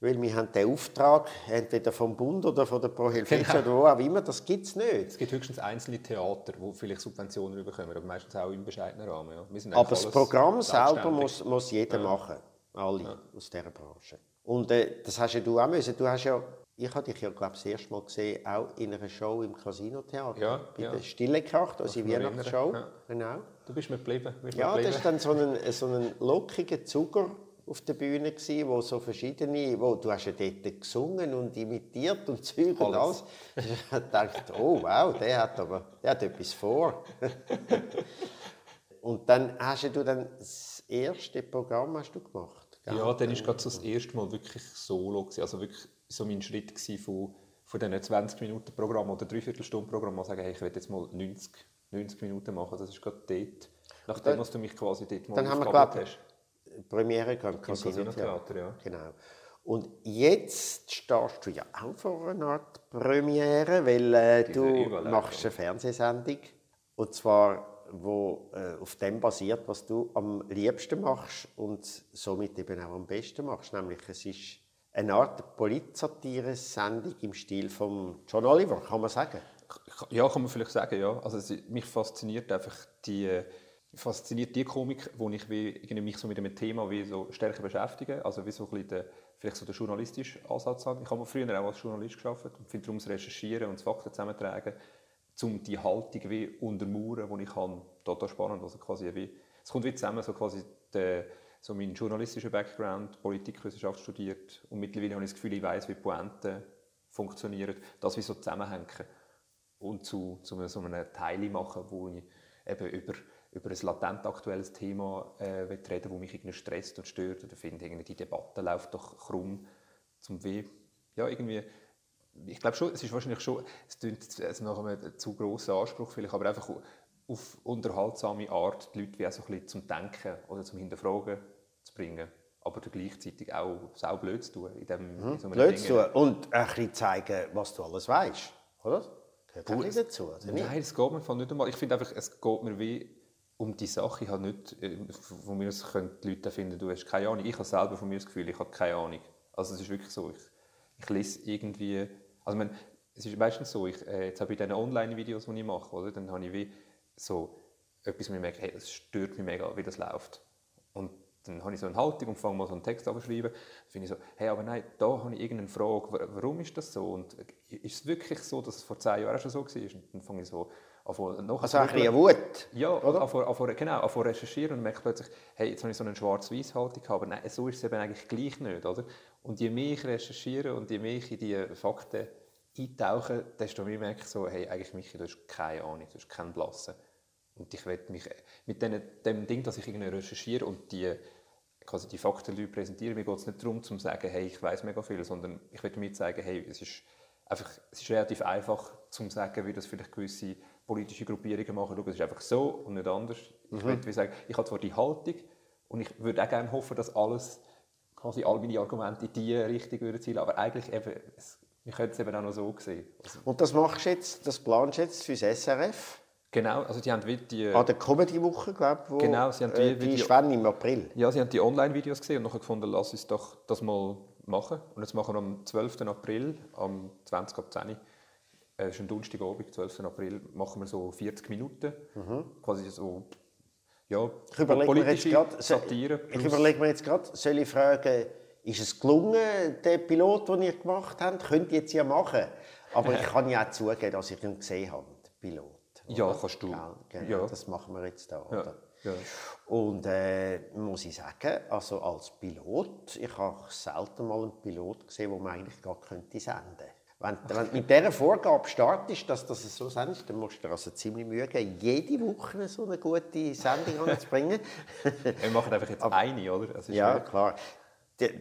Weil wir haben den Auftrag, entweder vom Bund oder von der Pro Helvetia genau. oder wo auch immer, das gibt es nicht. Es gibt höchstens einzelne Theater, die vielleicht Subventionen bekommen, aber meistens auch im bescheidenen Rahmen. Ja. aber das Programm selber muss, muss jeder ja. machen, alle ja. aus dieser Branche. Und äh, das hast ja du auch müssen. Du hast ja ich habe dich ja, glaube das erste Mal gesehen, auch in einer Show im Casino-Theater. Ja, bei ja. der Stille Kracht, also die Weihnachtsshow. Ja. Genau. Du bist mir geblieben. ja, das war dann so ein, so ein lockiger Zucker auf der Bühne gewesen, wo so verschiedene, wo du hast ja dort gesungen und imitiert und Zeug und alles. Ich dachte, oh wow, der hat aber, der hat etwas vor. und dann hast du dann das erste Programm hast du gemacht. Gell? Ja, dann ist gerade so das erste Mal wirklich solo gewesen. also wirklich so mein Schritt von, von diesen 20 Minuten Programm oder 3 Stunden Programm mal sagen, hey, ich will jetzt mal 90, 90 Minuten machen. Das ist gerade dort, nachdem was du mich quasi dort mal dann haben wir, hast. Premiere gehabt, Casino Theater. Ja. Genau. Und jetzt stehst du ja auch vor einer Art Premiere, weil äh, du machst eine Fernsehsendung und zwar wo äh, auf dem basiert, was du am liebsten machst und somit eben auch am besten machst, nämlich es ist eine Art Politsatire-Sendung im Stil von John Oliver, kann man sagen? Ja, kann man vielleicht sagen, ja. Also mich fasziniert einfach die, fasziniert die Komik, wo ich wie, mich so mit einem Thema wie so stärker beschäftige, also wie so ein bisschen der, vielleicht so der journalistische Ansatz habe. Ich habe früher auch als Journalist gearbeitet und finde darum das Recherchieren und das Fakten zusammentragen, um die Haltung wie untermauern, die ich habe, total spannend. Also quasi wie, es kommt wie zusammen, so quasi der so meinen journalistischen Background, Politikwissenschaft studiert und mittlerweile habe ich das Gefühl, ich weiß, wie Pointen funktionieren, das wie so zusammenhängen und zu, zu so einem Teil machen, wo ich eben über, über ein latent aktuelles Thema äh, reden das mich irgendwie stresst und stört oder finde, irgendwie die Debatte läuft doch krumm zum Weh. Ja, irgendwie ich glaube schon, es ist wahrscheinlich schon, es klingt nach einem zu grossen Anspruch vielleicht, aber einfach auf unterhaltsame Art die Leute wie auch so ein bisschen zum Denken oder zum Hinterfragen zu bringen. Aber gleichzeitig auch sau blöd zu tun. In dem, mhm. in so blöd zu tun und ein bisschen zeigen, was du alles weißt, oder? Gehört auch nicht dazu, oder nicht? Nein, es geht mir nicht einmal. Ich finde einfach, es geht mir wie um die Sache. Ich habe nicht, äh, von mir aus können die Leute finden, du hast keine Ahnung. Ich habe selber von mir das Gefühl, ich habe keine Ahnung. Also es ist wirklich so, ich, ich lese irgendwie, also man, es ist meistens so, ich, äh, jetzt habe ich diese Online-Videos, die ich mache, oder, dann habe ich wie so etwas, wo ich merke, hey, das stört mich mega, wie das läuft. Und dann habe ich so eine Haltung und fange mal so einen Text an zu schreiben. Dann finde ich so, hey, aber nein, da habe ich irgendeine Frage, warum ist das so? Und ist es wirklich so, dass es vor zehn Jahren schon so war? Und dann fange ich so an noch Also ein bisschen Wut, Ja, oder? An, an, genau, an recherchieren und merke plötzlich, hey, jetzt habe ich so eine schwarz-weiß Haltung, aber nein, so ist es eben eigentlich gleich nicht, oder? Und je mehr ich recherchiere und je mehr ich in diese Fakten eintauche, desto mehr merke ich so, hey, eigentlich Michi, du hast keine Ahnung, du hast keinen Blassen. Und ich werde mich mit dem, dem Ding, dass ich irgendwie recherchiere und die, quasi die Fakten präsentiere, mir geht es nicht darum, zu sagen, hey, ich weiß mega viel, sondern ich werde mir zeigen, hey, es ist einfach, es ist relativ einfach, zu sagen, wie das vielleicht gewisse politische Gruppierungen machen. Schau, es ist einfach so und nicht anders. Mhm. Ich würde sagen, ich habe zwar die Haltung und ich würde auch gerne hoffen, dass alles, quasi all meine Argumente in diese Richtung würden zielen, aber eigentlich eben, es, wir können es eben auch noch so sehen. Also, und das machst jetzt, das planst du jetzt fürs SRF? Genau, also die haben wie die... An der Comedy-Woche, glaube ich, genau, sie haben die, äh, die ist im April. Ja, sie haben die Online-Videos gesehen und dann gefunden, lass uns doch das mal machen. Und jetzt machen wir am 12. April, am 20. Ab 10 äh, ist ein Donnerstagabend, 12. April, machen wir so 40 Minuten. Mhm. Quasi so, ja, ich überlege mir jetzt grad, Satire. Ich überlege mir jetzt gerade, soll ich fragen, ist es gelungen, der Pilot, den ihr gemacht habt? Könnt ihr jetzt ja machen. Aber ich kann ja auch zugeben, dass ich ihn gesehen habe, den Pilot. Ja, kannst du. Genau, genau ja. Das machen wir jetzt da. Ja. Ja. Und äh, muss ich sagen, also als Pilot, ich habe selten mal einen Pilot gesehen, den man eigentlich gar könnte senden wenn, wenn du mit dieser Vorgabe startest, dass das so sendest, dann musst du dir also ziemlich Mühe geben, jede Woche so eine gute Sendung anzubringen. wir machen einfach jetzt Aber, eine, oder? ja, klar. Die,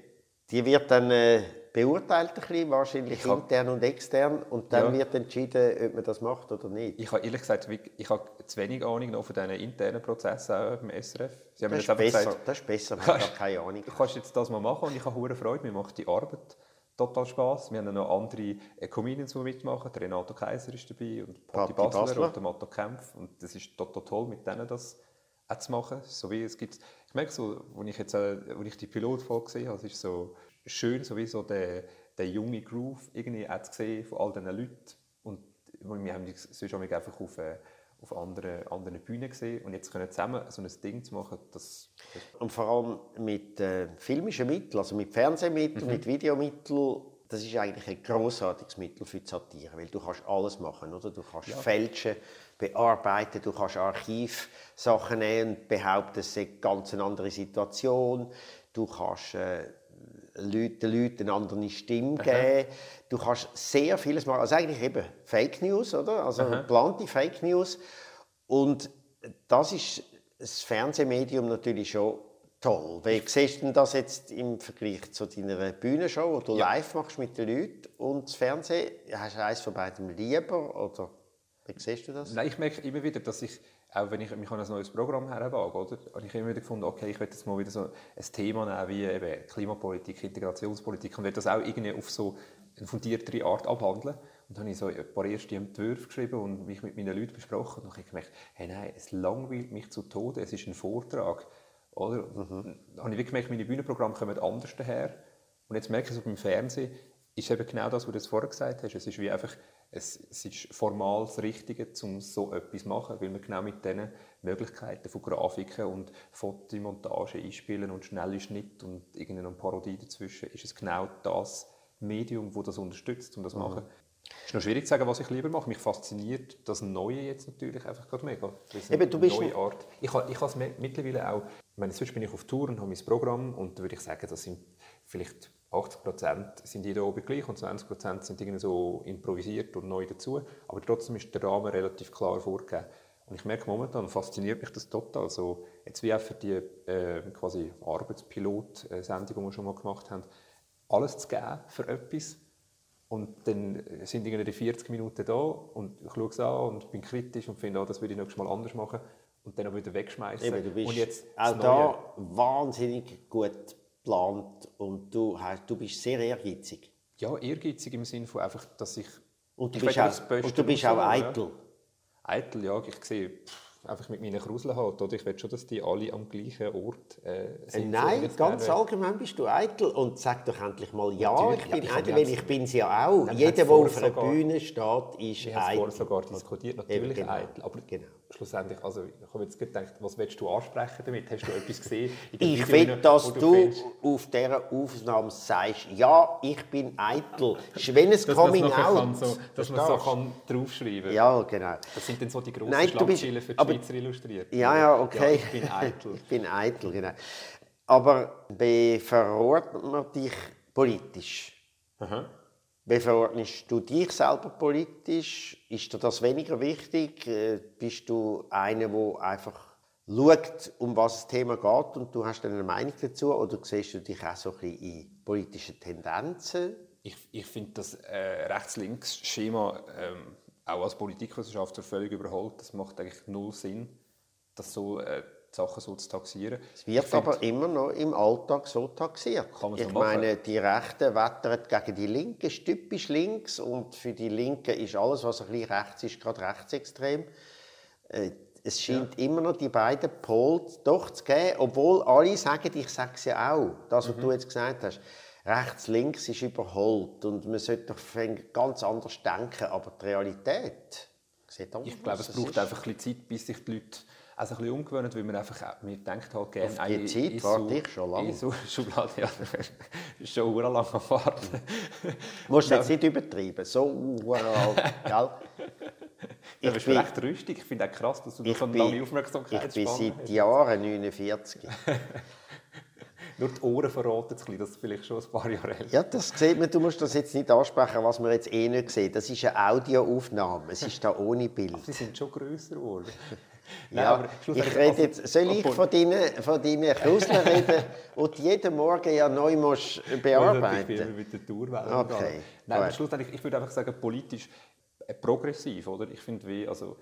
die wird dann äh, beurteilt, ein bisschen, wahrscheinlich ich intern und extern, und dann ja. wird entschieden, ob man das macht oder nicht. Ich habe ehrlich gesagt, ich habe zu wenig Ahnung noch von diesen internen Prozessen auch beim SRF. Sie haben das, ist besser, gesagt, das ist besser, man hat keine Ahnung. Du kannst jetzt das mal machen und ich habe hohe Freude, mir macht die Arbeit total Spaß. Wir haben noch andere äh, Comedians, die mitmachen. Der Renato Kaiser ist dabei und Patti Basler, Basler. und der Matto Kempf. Und das ist total toll, mit denen das auch zu machen. So wie es gibt, ich merke so, als ich, jetzt, äh, als ich die Pilotfolge gesehen habe, es ist so schön, so wie so der, der junge Groove irgendwie auch zu sehen von all diesen Leuten. Und wir haben sonst auch einfach auf, äh, auf anderen, anderen Bühnen gesehen. Und jetzt können zusammen so ein Ding zu machen, das, Und vor allem mit äh, filmischen Mitteln, also mit Fernsehmitteln, mit Videomitteln, das ist eigentlich ein großartiges Mittel für die Satire, weil du kannst alles machen, oder? Du kannst fälschen, bearbeiten, du kannst Archivsachen nehmen und behaupten, es sei ganz eine andere Situation. Du kannst äh, Leute, den Leuten eine andere Stimme geben. Du kannst sehr vieles machen. Also eigentlich eben Fake News, oder? Also geplante Fake News. Und das ist das Fernsehmedium natürlich schon toll. Wie siehst du das jetzt im Vergleich zu deiner Bühnenshow, wo du live machst mit den Leuten und das Fernsehen? Hast du eines von beidem lieber oder wie siehst du das? Nein, ich merke immer wieder, dass ich, auch wenn ich mich an ein neues Programm herwage, oder, habe ich immer wieder gefunden, okay, ich will jetzt mal wieder so ein Thema nehmen, wie eben Klimapolitik, Integrationspolitik und will das auch irgendwie auf so eine fundiertere Art abhandeln. Und dann habe ich so ein paar erste Entwürfe geschrieben und mich mit meinen Leuten besprochen. Und dann habe ich gemerkt, hey, nein, es langweilt mich zu Tode, es ist ein Vortrag. Oder? Dann habe ich wirklich gemerkt, meine Bühnenprogramme kommen anders daher. Und jetzt merke ich so beim Fernsehen, ist eben genau das, was du vorher gesagt hast. Es ist wie einfach, es, es ist formal das Richtige, um so etwas zu machen, weil man genau mit diesen Möglichkeiten von Grafiken und Fotomontage einspielen und schnelle Schnitt und irgendeine Parodie dazwischen, ist es genau das Medium, das das unterstützt, um das zu machen. Es ist noch schwierig zu sagen, was ich lieber mache. Mich fasziniert das Neue jetzt natürlich einfach gerade mega. Eben, du bist neue Art. Ich habe ich habe es mi- mittlerweile auch, ich meine, sonst bin ich auf Tour und habe mein Programm und da würde ich sagen, das sind vielleicht 80 Prozent sind jeder oben gleich und 20 Prozent sind irgendwie so improvisiert und neu dazu. Aber trotzdem ist der Rahmen relativ klar vorgegeben. Und ich merke momentan, fasziniert mich das total. So, jetzt wie auch für die äh, quasi Arbeitspilot-Sendung, die wir schon mal gemacht haben, alles zu geben für etwas. Und dann sind irgendwie die 40 Minuten da und ich schaue es an und bin kritisch und finde, oh, das würde ich nächstes Mal anders machen. Und dann auch wieder wegschmeißen. Eben, du bist und jetzt auch da wahnsinnig gut geplant und du, hast, du bist sehr ehrgeizig. Ja, ehrgeizig im Sinne von einfach, dass ich... Und du ich bist auch, das Beste und du bist auch rausholen, ja. eitel. Eitel, ja, ich sehe pff, einfach mit meinen Kruseln halt, oder? Ich will schon, dass die alle am gleichen Ort äh, Äh, sind. Nein, Jetzt ganz gerne- allgemein bist du eitel und sag doch endlich mal ja, Natürlich, ich ja, bin ich eitel, weil ich bin es ja auch. Jeder, der auf einer sogar- Bühne steht, ist Wir haben vorher eitel. sogar diskutiert, Eben, natürlich genau. eitel. Aber Genau. Schlussendlich, also ich habe jetzt gedacht, was willst du ansprechen damit? Hast du etwas gesehen? in Ich will, dass du findest, auf dieser Aufnahme sagst, ja, ich bin eitel. Das ist wie ein dass man es Coming nachher Out. kann, so, dass man so du? kann draufschreiben Ja, genau. Das sind dann so die grossen Nein, du bist- für die aber- Schweizer illustriert. Ja, ja, okay. ich bin eitel. ich bin eitel, genau. Aber wie verordnet man dich politisch? Aha. Wie verordnest du dich selber politisch? Ist dir das weniger wichtig? Äh, Bist du einer, der einfach schaut, um was das Thema geht und du hast eine Meinung dazu? Oder siehst du dich auch so ein bisschen in politischen Tendenzen? Ich, ich finde das äh, Rechts-Links-Schema ähm, auch als Politikwissenschaftler völlig überholt. Das macht eigentlich null Sinn, das so, äh, Sachen so zu taxieren. Es wird Ich aber immer noch im Alltag so taxiert. Kann man so ich machen. meine, die Rechten wettern gegen die Linken, ist typisch links und für die Linken ist alles, was ein bisschen rechts ist, gerade rechtsextrem. Äh, Es scheint immer noch die beiden Pole doch zu geben, obwohl alle sagen, ich sage es ja auch, das, was Mhm. du jetzt gesagt hast. Rechts, links ist überholt und man sollte doch ganz anders denken, aber die Realität sieht anders Ich glaube, aus. es braucht einfach ein bisschen Zeit, bis sich die Leute also ein bisschen umgewöhnen, weil man einfach man denkt halt gerne Auf die in- Zeit warte ich schon lange. in so Schublade, ja, schon sehr lange am Warten. Du musst jetzt nicht übertreiben, so uralt, gell? Du bist bin- recht rüstig. Ich finde auch krass, dass du Ich so eine bin, lange ich bin hast. seit Jahren 49. Nur die Ohren verraten es dass es vielleicht schon ein paar Jahre älter Ja, das sieht man, du musst das jetzt nicht ansprechen, was man jetzt eh nicht sieht. Das ist eine Audioaufnahme, es ist da ohne Bild. Sie sind schon grösser geworden. Nein, Ja, aber ich rede jetzt, soll ich von deinen, von deinen Kruseln reden, die du jeden Morgen ja neu musst Ich bearbeiten mit der Tourwelle. Okay. Nein, aber schlussendlich, ich würde einfach sagen, politisch äh, progressiv, oder? Ich finde, wie, also,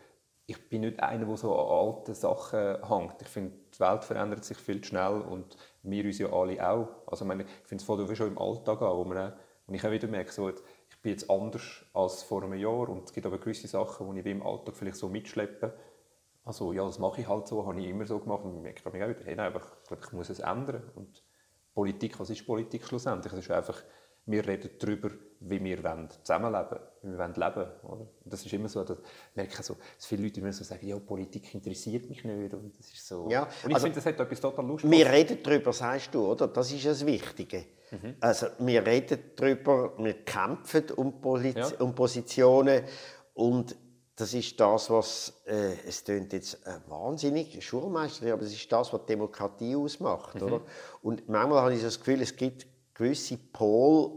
ich bin nicht einer, der so an alten Sachen hängt. Ich finde, die Welt verändert sich viel zu schnell und wir uns ja alle auch. Also, ich, meine, ich finde, es fängt schon im Alltag an, wo man auch Und ich habe wieder gemerkt, so, ich bin jetzt anders als vor einem Jahr und es gibt aber gewisse Sachen, die ich im Alltag vielleicht so mitschleppe. Also ja, das mache ich halt so, habe ich immer so gemacht und ich merke mich auch wieder, hey, nein, aber ich glaube, ich muss es ändern. Und Politik, was ist Politik schlussendlich? Es ist einfach, wir reden darüber, wie wir zusammenleben wollen, wie wir leben wollen. Und das ist immer so, dass, merke so, dass viele Leute immer so sagen, ja, Politik interessiert mich nicht. Und, das ist so. Ja, und ich also, finde, das hat etwas total Lustiges. Wir reden darüber, sagst du, oder? Das ist das Wichtige. Mhm. Also, wir reden darüber, wir kämpfen um, Polit ja. um Positionen und das ist das, was, äh, es klingt jetzt äh, wahnsinnig Schulmeister, aber es ist das, was Demokratie ausmacht. Mhm. Oder? Und manchmal habe ich das Gefühl, es gibt gewisse Pole,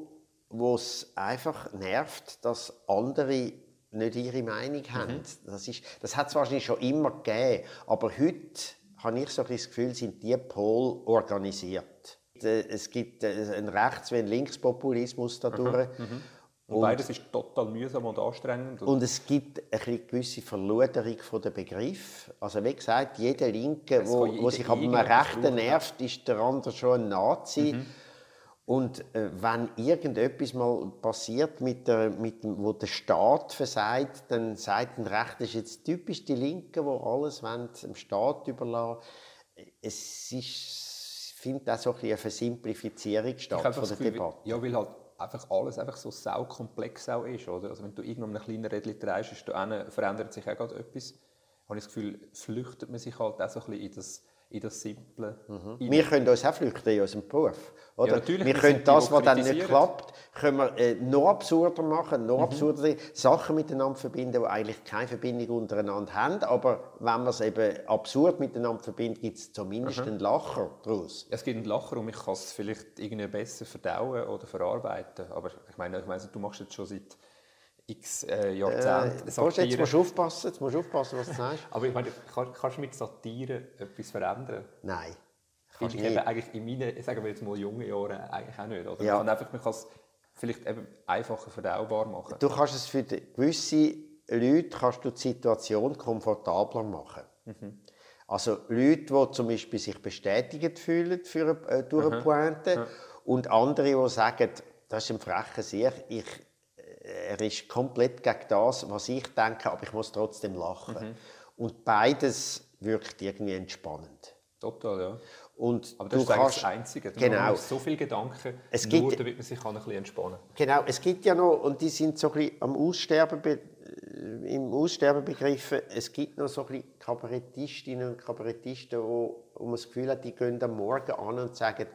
wo es einfach nervt, dass andere nicht ihre Meinung mhm. haben. Das, ist, das hat es wahrscheinlich schon immer gegeben, aber heute habe ich so ein das Gefühl, sind die Pole organisiert. Äh, es gibt äh, einen Rechts- wie einen Linkspopulismus dadurch. Mhm. Und, beides ist total mühsam und anstrengend. Und es gibt eine gewisse Verluderung der Begriff. Also wie gesagt, jeder Linke, wo sich am Rechten nervt, ist der andere schon ein Nazi. Mhm. Und äh, wenn irgendetwas mal passiert, mit der, mit dem, wo der Staat versagt, dann sagt ein Recht, das ist jetzt typisch die Linken, wo alles dem Staat überlassen. Es ist, ich finde auch so ein eine Versimplifizierung statt von der Gefühl, Debatte. Ja, weil halt einfach alles einfach so saukomplex auch ist, oder? Also wenn du irgendwo einen kleinen Rädchen drehst, verändert sich auch gerade etwas. Habe ich das Gefühl, flüchtet man sich halt auch so ein bisschen in das in das Simple. Mhm. Wir können uns auch flüchten in unserem Beruf. Oder? Ja, wir können das, was dann nicht klappt, können wir äh, noch absurder machen, noch mhm. absurder Sachen miteinander verbinden, die eigentlich keine Verbindung untereinander haben. Aber wenn man es eben absurd miteinander verbindet, gibt es zumindest mhm. einen Lacher daraus. Es gibt einen Lacher und ich kann es vielleicht irgendwie besser verdauen oder verarbeiten. Aber ich meine, ich meine du machst jetzt schon seit x äh, Jahrzehnte äh, Satire. Jetzt musst du aufpassen, jetzt musst du aufpassen, was du sagst. Aber ich meine, kann, kannst du mit Satire etwas verändern? Nein. Kannst ich eben eigentlich in meinen, sagen wir jetzt mal, jungen Jahren eigentlich auch nicht. Oder? Ja. Man kann einfach, man kann es vielleicht eben einfacher verdaubar machen. Du kannst es für gewisse Leute kannst du die Situation komfortabler machen. Mhm. Also Leute, die zum Beispiel sich bestätigt fühlen für, äh, durch eine Pointe mhm. und andere, die sagen, das ist ein frecher Sieg, ich er ist komplett gegen das, was ich denke, aber ich muss trotzdem lachen. Mhm. Und beides wirkt irgendwie entspannend. Total, ja. Und aber das ist kannst, das Einzige. Du genau. so viele Gedanken, es nur gibt, damit man sich kann ein bisschen entspannen kann. Genau, es gibt ja noch, und die sind so ein bisschen am Aussterben, äh, im Aussterben begriffen, es gibt noch so ein bisschen Kabarettistinnen und Kabarettisten, wo, wo man das Gefühl hat, die gehen am Morgen an und sagen,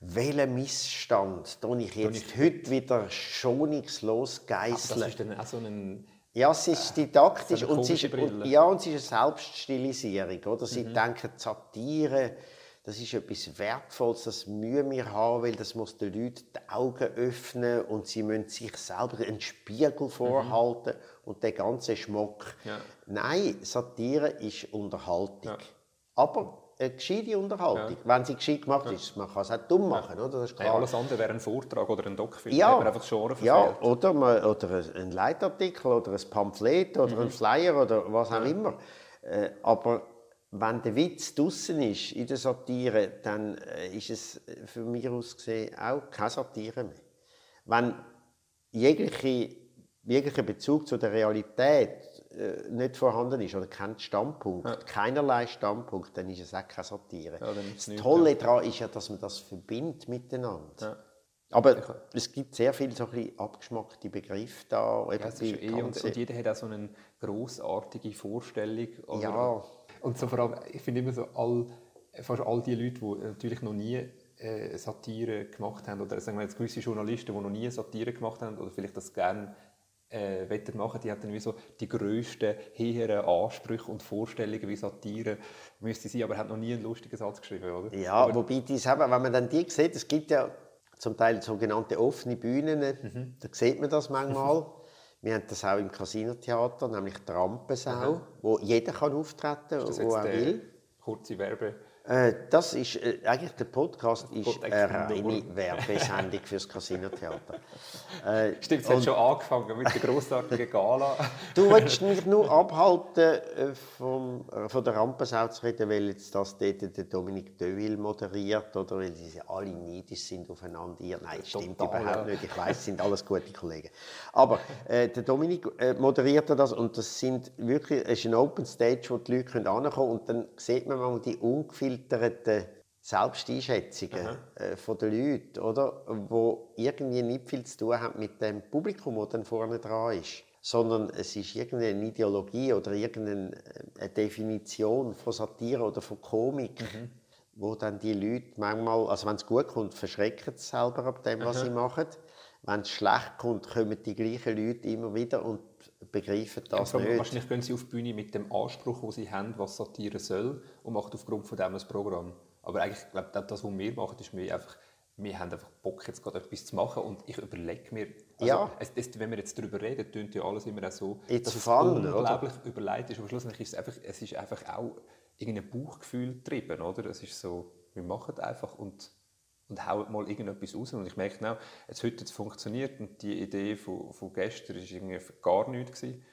welchen Missstand tue ich jetzt ich heute wieder schonungslos geißeln? Das ist dann auch so ein... Ja, es ist didaktisch so und, es ist, und, ja, und es ist eine Selbststilisierung. Oder? Sie mhm. denken, Satire, das ist etwas Wertvolles, das müssen wir haben, weil das muss den Leuten die Augen öffnen und sie müssen sich selber einen Spiegel vorhalten mhm. und der ganze Schmuck. Ja. Nein, Satire ist Unterhaltung. Ja. Aber eine gescheite Unterhaltung, ja. wenn sie gescheit gemacht ist. Man kann es auch dumm machen, oder? Das ist klar. Hey, alles andere wäre ein Vortrag oder ein Doc-Film, ja. einfach schon Ja, oder, man, oder ein Leitartikel oder ein Pamphlet oder mhm. ein Flyer oder was auch ja. immer. Äh, aber wenn der Witz draußen ist in der Satire, dann äh, ist es für mich aus gesehen auch keine Satire mehr. Wenn jegliche, jeglicher Bezug zu der Realität äh, nicht vorhanden ist oder kein Standpunkt, ja. keinerlei Standpunkt, dann ist es auch keine Satire. Ja, das Tolle ja. daran ist ja, dass man das verbindet miteinander. Aber es gibt sehr viele so ein abgeschmackte Begriffe da. Ja, eh, und, und, jeder hat auch so eine großartige Vorstellung. Oder, ja. Und so vor allem, ich finde immer so, all, fast all die Leute, die natürlich noch nie äh, Satire gemacht haben, oder sagen wir jetzt gewisse Journalisten, die noch nie Satire gemacht haben, oder vielleicht das gerne äh, machen, die hat dann wie so die grössten, höheren Ansprüche und Vorstellungen wie Satire müsste sein, aber hat noch nie einen lustigen Satz geschrieben, oder? Ja, aber wobei die haben, wenn man dann die sieht, es gibt ja zum Teil sogenannte offene Bühnen, mhm. da sieht man das manchmal. Wir haben das auch im Casino-Theater, nämlich die Rampensau, mhm. wo jeder kann auftreten kann, wo er will. Kurze Werbe das ist, äh, eigentlich der Podcast ist eine reine Werbesendung fürs Casino-Theater. Äh, Stimmt, es hat schon angefangen mit der grossartigen Gala. du willst mich nur abhalten, äh, vom, äh, von der Rampensau zu reden, weil jetzt das dort der Dominik Deville moderiert oder weil sie alle neidisch sind aufeinander. Nein, das stimmt Total, überhaupt nicht. Ich weiß, sind alles gute Kollegen. Aber äh, der Dominik äh, moderiert das und das sind wirklich, es ist ein Open Stage, wo die Leute können und dann sieht man mal die ungefilterten Selbsteinschätzungen äh, von den Leuten, oder? wo irgendwie nicht viel zu tun haben mit dem Publikum, das dann vorne dran ist sondern es ist irgendeine Ideologie oder irgendeine äh, Definition von Satire oder von Komik, mhm. wo dann die Leute manchmal, also wenn es gut kommt, verschrecken sie selber ab dem, was Aha. sie machen. Wenn es schlecht kommt, kommen die gleichen Leute immer wieder und begreifen das ja, nicht. Wahrscheinlich gehen sie auf die Bühne mit dem Anspruch, den sie haben, was Satire soll, und machen aufgrund von dem ein Programm. Aber eigentlich, ich glaube, das, was wir machen, ist mehr einfach, wir haben einfach Bock, jetzt gerade etwas zu machen und ich überlege mir, also, ja. es, es, wenn wir jetzt darüber reden, tönt ja alles immer auch so, It's dass fun, es unglaublich oder? überlegt ist, aber schlussendlich ist es einfach, es ist einfach auch irgendein Bauchgefühl getrieben, oder? Es ist so, wir machen einfach und und hauen mal irgendetwas raus. Und ich merke auch, jetzt heute es funktioniert und die Idee von, von gestern war irgendwie gar nichts. Gewesen.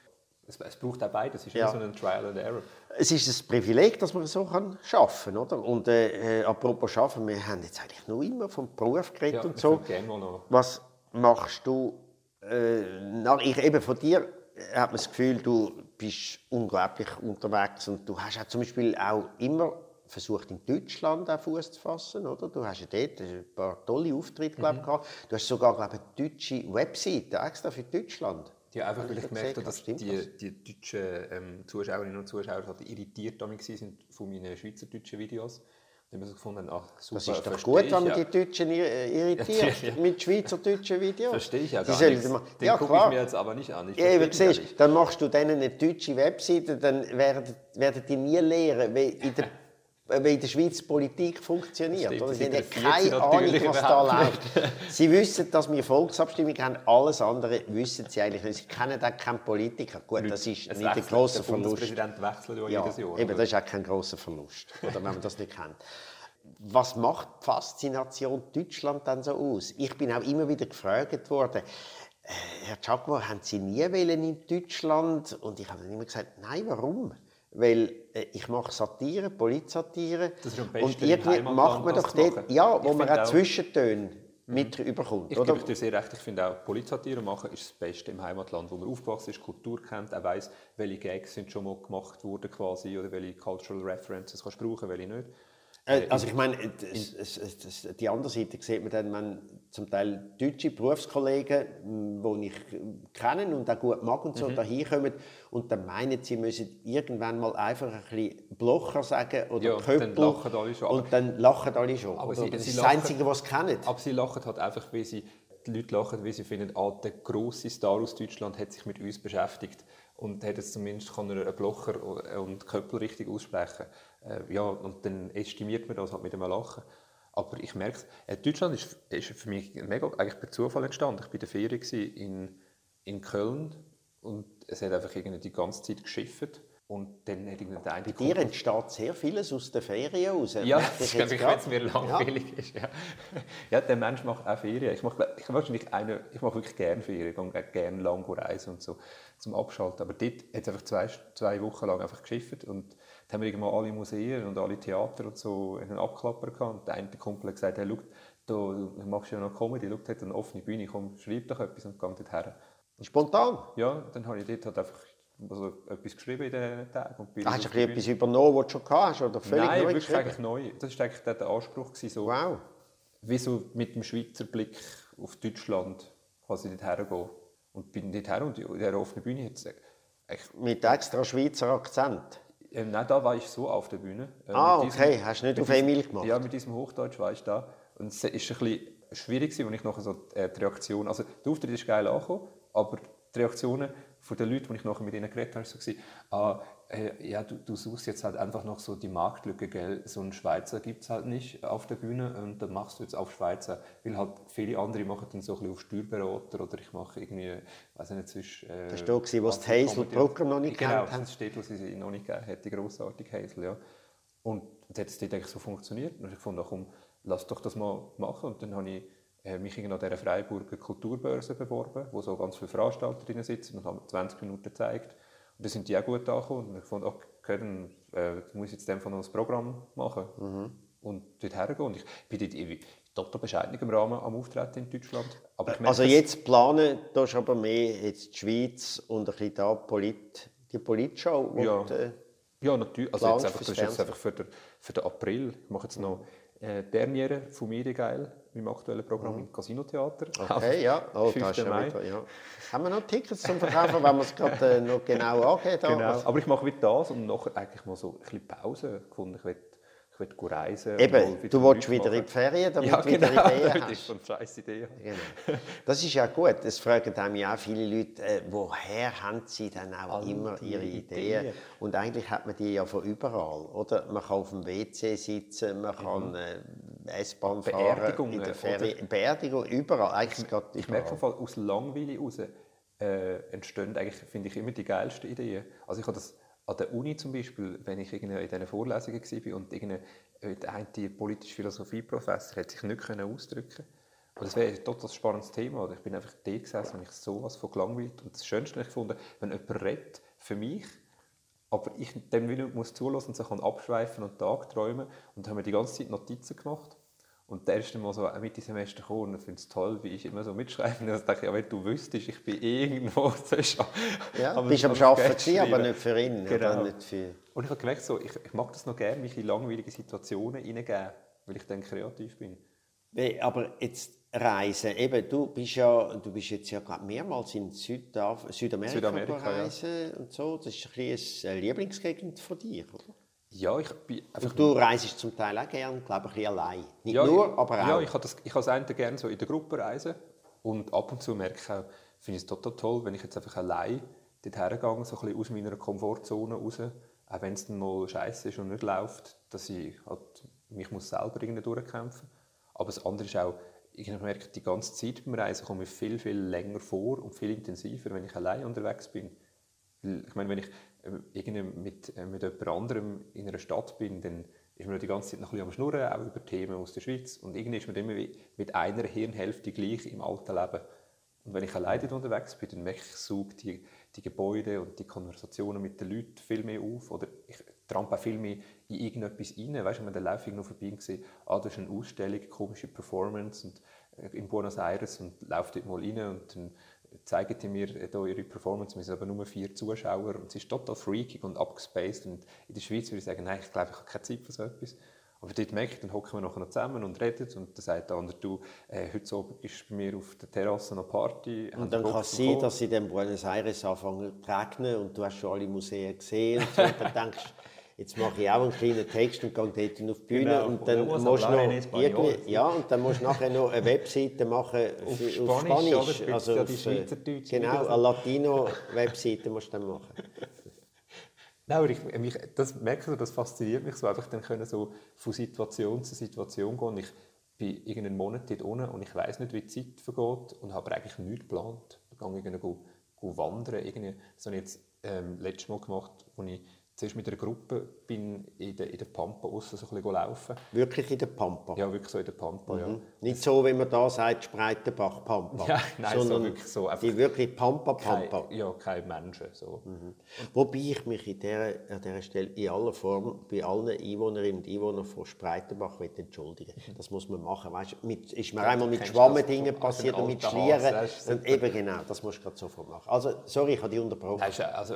Es, es braucht auch beides, es ist ja. so ein Trial and Error. Es ist ein Privileg, dass man so kann arbeiten kann. Und äh, äh, apropos Arbeiten, wir haben jetzt eigentlich nur immer vom Beruf geredet ja, und so. Was machst du, äh, nach, ich, eben von dir hat man das Gefühl, du bist unglaublich unterwegs und du hast ja zum Beispiel auch immer versucht in Deutschland auch Fuß zu fassen, oder? Du hast ja dort ein paar tolle Auftritte glaub, mhm. gehabt. Du hast sogar glaube eine deutsche Webseite extra für Deutschland. Ja, einfach weil ich gemerkt habe, dass die, die deutschen ähm, Zuschauerinnen und Zuschauer halt irritiert sind von meinen schweizerdeutschen Videos. Haben wir so gefunden, ach, super, das ist doch gut, wenn man die Deutschen irritiert ja. mit schweizerdeutschen Videos. Verstehe ich ja gar nicht. Den ja, gucke ich mir jetzt aber nicht an. Ich ja, aber siehst, dann machst du denen eine deutsche Webseite, dann werden, werden die nie lehren, wie in der wie in der Schweiz Politik funktioniert. Stimmt, Sie haben keine Ahnung, was da läuft. Sie wissen, dass wir Volksabstimmung haben, alles andere wissen Sie eigentlich nicht. Sie kennen auch keinen Politiker. Gut, das ist es nicht ein grosser Verlust. Der Präsident wechselt ja, jedes Jahr. Eben, das ist auch kein grosser Verlust, oder, wenn man das nicht kennt. Was macht die Faszination Deutschland dann so aus? Ich bin auch immer wieder gefragt worden, äh, Herr Giacomo, haben Sie nie in Deutschland? Und ich habe dann immer gesagt, nein, warum? Weil äh, ich mache Satire, Politsatire. Das ist am besten und irgendwie macht man doch dort, ja, wo man auch Zwischentöne mhm. mit überkommt. Ich gebe dir sehr recht, ich finde auch Politsatire machen ist das Beste im Heimatland, wo man aufgewachsen ist, Kultur kennt, auch weiss, welche Gags sind schon mal gemacht worden quasi oder welche Cultural References kannst du brauchen, welche nicht. Äh, also ich meine, die andere Seite sieht man dann, wenn zum Teil deutsche Berufskollegen, die ich kenne und auch gut mag und so, mhm. dahin kommen und dann meinen, sie müssen irgendwann mal einfach ein bisschen Blocher sagen oder ja, Köppel. Dann lachen alle schon. Und dann lachen alle schon. Aber sie, das ist das Einzige, was sie kennen. Aber sie lachen halt einfach, weil sie, die Leute lachen, weil sie finden, ah, der grosse Star aus Deutschland hat sich mit uns beschäftigt und hat jetzt zumindest kann er einen Blocher und Köppel richtig aussprechen. Äh, ja, und dann estimiert man das halt mit einem Lachen. Aber ich merke, äh, Deutschland ist, ist für mich mega, eigentlich per Zufall entstanden. Ich war in der Ferien in, in Köln und es hat einfach irgendwie die ganze Zeit geschifft. Und dann hat irgendein Bei dir entsteht sehr vieles aus den Ferien raus. Ja, das ist, wenn es mir langweilig ja. ist. Ja. ja, der Mensch macht auch Ferien. Ich mache, ich wahrscheinlich eine, ich mache wirklich gerne Ferien, ich gehe gerne lang reisen und so zum Abschalten. Aber dort hat es einfach zwei, zwei Wochen lang einfach geschifft und haben wir irgendwann alle Museen und alle Theater und so einen Abklapper gehabt. Und der eine Kumpel hat gesagt, hey, schau, du machst ja noch Comedy, schau, hat eine offene Bühne, komm, schreib doch etwas und geh dort her. Spontan? Ja, dann habe ich dort halt einfach also etwas geschrieben in diesen Tagen. Und bin hast du etwas übernommen, was du schon hast oder völlig Nein, neu wirklich eigentlich neu. Das war eigentlich der Anspruch. Gewesen, so, wow. Wie so mit dem Schweizer Blick auf Deutschland quasi dort hergehen. Und bin dort her und in dieser offenen Bühne hat es... Mit extra Schweizer Akzent? Ähm, nein, da war ich so auf der Bühne. Äh, ah, diesem, okay. Hast du nicht auf Emil gemacht? Ja, mit diesem Hochdeutsch war ich da. Und es war ein bisschen schwierig, als ich nachher so äh, die Reaktion... Also der Auftritt ist geil angekommen, aber die Reaktionen von den Leuten, die ich nachher mit ihnen geredet habe, so ah, äh, ja, du, du, suchst jetzt halt einfach noch so die Marktlücke, gell? So einen Schweizer gibt es halt nicht auf der Bühne und dann machst du jetzt auf Schweizer, weil halt viele andere machen dann so ein bisschen auf Steuerberater oder ich mache irgendwie, weiß ich nicht, zwischen... Äh, das war da, was die Hazel Brocker noch nicht genau, kennt Genau, das steht, was sie noch nicht gegeben hat, die grossartige Hazel, ja. Und Und hat es dort eigentlich so funktioniert. Und ich fand, komm, lass doch das mal machen. Und dann habe ich äh, mich an dieser Freiburger Kulturbörse beworben, wo so ganz viele Veranstalter drin sitzen und haben 20 Minuten gezeigt. Und da sind die auch gut angekommen. Und ich fand, okay, dann äh, muss ich jetzt dem noch ein Programm machen. Mhm. Und dort hergehen. Und ich bin dort total bescheiden im Rahmen am Auftreten in Deutschland. Merke, also jetzt planen, da ist aber mehr jetzt die Schweiz und ein bisschen da Polit, die Politshow. Ja. Äh, ja, natürlich. Also jetzt einfach, das ist jetzt einfach für den, für den April. Ich mache jetzt noch äh, Derniere von mir geil, meinem aktuellen Programm mhm. im Casino-Theater. Okay, ja. Oh, das ist Mai. Wieder, ja. Haben wir noch Tickets zum Verkaufen, wenn wir es gerade äh, noch genau angehen? Genau, aber ich mache wieder das und nachher eigentlich mal so ein bisschen Pause gefunden. Ich will ich will reisen. Eben, du willst wieder in die Ferien, damit ja, du wieder genau, Ideen hast. Das ist eine scheiß Idee. Genau. Das ist ja gut. Das fragen mich auch viele Leute, äh, woher haben sie dann auch All immer ihre Ideen? Ideen? Und eigentlich hat man die ja von überall. Oder? Man kann auf dem WC sitzen, man kann mhm. äh, S-Bahn fahren, Beerdigungen, in der Ferien, Beerdigung, überall. Eigentlich ich, ich merke Fall, aus Langweile heraus äh, entstehen eigentlich, finde ich, immer die geilsten Ideen. Also ich habe das an der Uni zum Beispiel, wenn ich in diesen Vorlesungen war und irgendein äh, politische Philosophieprofessor hat sich nicht ausdrücken und das wäre ein total spannendes Thema. Ich bin einfach da gesessen und ich sowas von gelangweilt. Und das Schönste ich fand, wenn jemand redet für mich, aber ich dem nicht muss zulassen und sich abschweifen und Tag träumen. Und dann haben wir die ganze Zeit Notizen gemacht. Und der erste Mal so Mitte Semester gekommen und finde es toll, wie ich immer so mitschreibe. Und dann dachte ich, ja, wenn du wüsstest, ich bin irgendwo so Ja, du bist am Arbeiten, aber nicht für ihn. Genau. Nicht für... Und ich habe gemerkt, so, ich, ich mag das noch gerne, mich in langweilige Situationen hineingeben, weil ich dann kreativ bin. Aber jetzt Reisen, eben, du bist ja, du bist jetzt ja gerade mehrmals in Südaf Südamerika, Südamerika reisen ja. und so. Das ist ein bisschen eine Lieblingsgegend von dir, oder? Ja, ich bin. Und du reist zum Teil auch gerne, glaube ich, allein. Nicht ja, nur, aber auch. Ja, ich habe das, ich habe das gerne so in der Gruppe reisen und ab und zu merke ich auch, finde ich es total toll, wenn ich jetzt einfach allein dort hergehe, so ein bisschen aus meiner Komfortzone raus, auch wenn es dann mal scheiße ist und nicht läuft, dass ich halt mich muss selber irgendwie durchkämpfen Aber das andere ist auch, ich merke, die ganze Zeit beim Reisen komme ich viel, viel länger vor und viel intensiver, wenn ich allein unterwegs bin. Ich meine, wenn ich äh, mit, äh, mit jemand anderem in einer Stadt bin, dann ist man die ganze Zeit noch ein bisschen am Schnurren, auch über Themen aus der Schweiz. Und irgendwie ist man immer mit einer Hirnhälfte gleich im alten Leben. Und wenn ich alleine unterwegs bin, dann merke ich, ich die, die Gebäude und die Konversationen mit den Leuten viel mehr auf. Oder ich trampe auch viel mehr in irgendetwas rein. Weißt du, wenn laufe ich noch vorbei sehe, ah, da ist eine Ausstellung, komische Performance und, äh, in Buenos Aires und laufe dort mal rein und dann zeigen die mir hier ihre Performance. Wir sind aber nur vier Zuschauer und es ist total freakig und abgespaced. Und in der Schweiz würde ich sagen, nein, ich glaube, ich habe keine Zeit für so etwas. Aber dort merke ich, dann hocken wir nachher noch zusammen und reden und dann sagt der andere, du, äh, heute Abend ist bei mir auf der Terrasse noch Party. Und dann kann es sein, dass sie in Buenos Aires anfangen zu regnen und du hast schon alle Museen gesehen und, so, und dann denkst jetzt mache ich auch einen kleinen Text und gehe dort auf die Bühne genau, und dann musst du noch irgendwie, ja, und dann musst du nachher noch eine Webseite machen auf, für, auf Spanisch, auf Spanisch also auf, die äh, genau, eine Latino-Webseite musst du dann machen. Nein, aber ich, mich, das merke ich, das fasziniert mich so, einfach dann können so von Situation zu Situation gehen. Ich bin irgendeinen Monat dort unten und ich weiß nicht, wie die Zeit vergeht und habe eigentlich nichts geplant. Ich gehe irgendwie wandern. Irgendwie, das habe ich jetzt ähm, letztes Mal gemacht, als ich zuerst mit einer Gruppe bin in der, in der Pampa aussen so ein bisschen laufen. Wirklich in der Pampa? Ja, wirklich so in der Pampa, mhm. ja. Nicht so, wie man da sagt, Spreitenbach Pampa. Ja, nein, sondern so wirklich so. Die wirklich Pampa Pampa. Kein, ja, keine Menschen. So. Mhm. Wobei ich mich in der, an dieser Stelle in aller Form bei allen Einwohnerinnen und Einwohnern von Spreitenbach entschuldigen mhm. Das muss man machen. Weißt, mit, ist mir ja, einmal mit Schwammendingen passiert und mit Schlieren. Und eben genau, das musst du gerade sofort machen. Also, sorry, ich habe dich unterbrochen. Nein, also,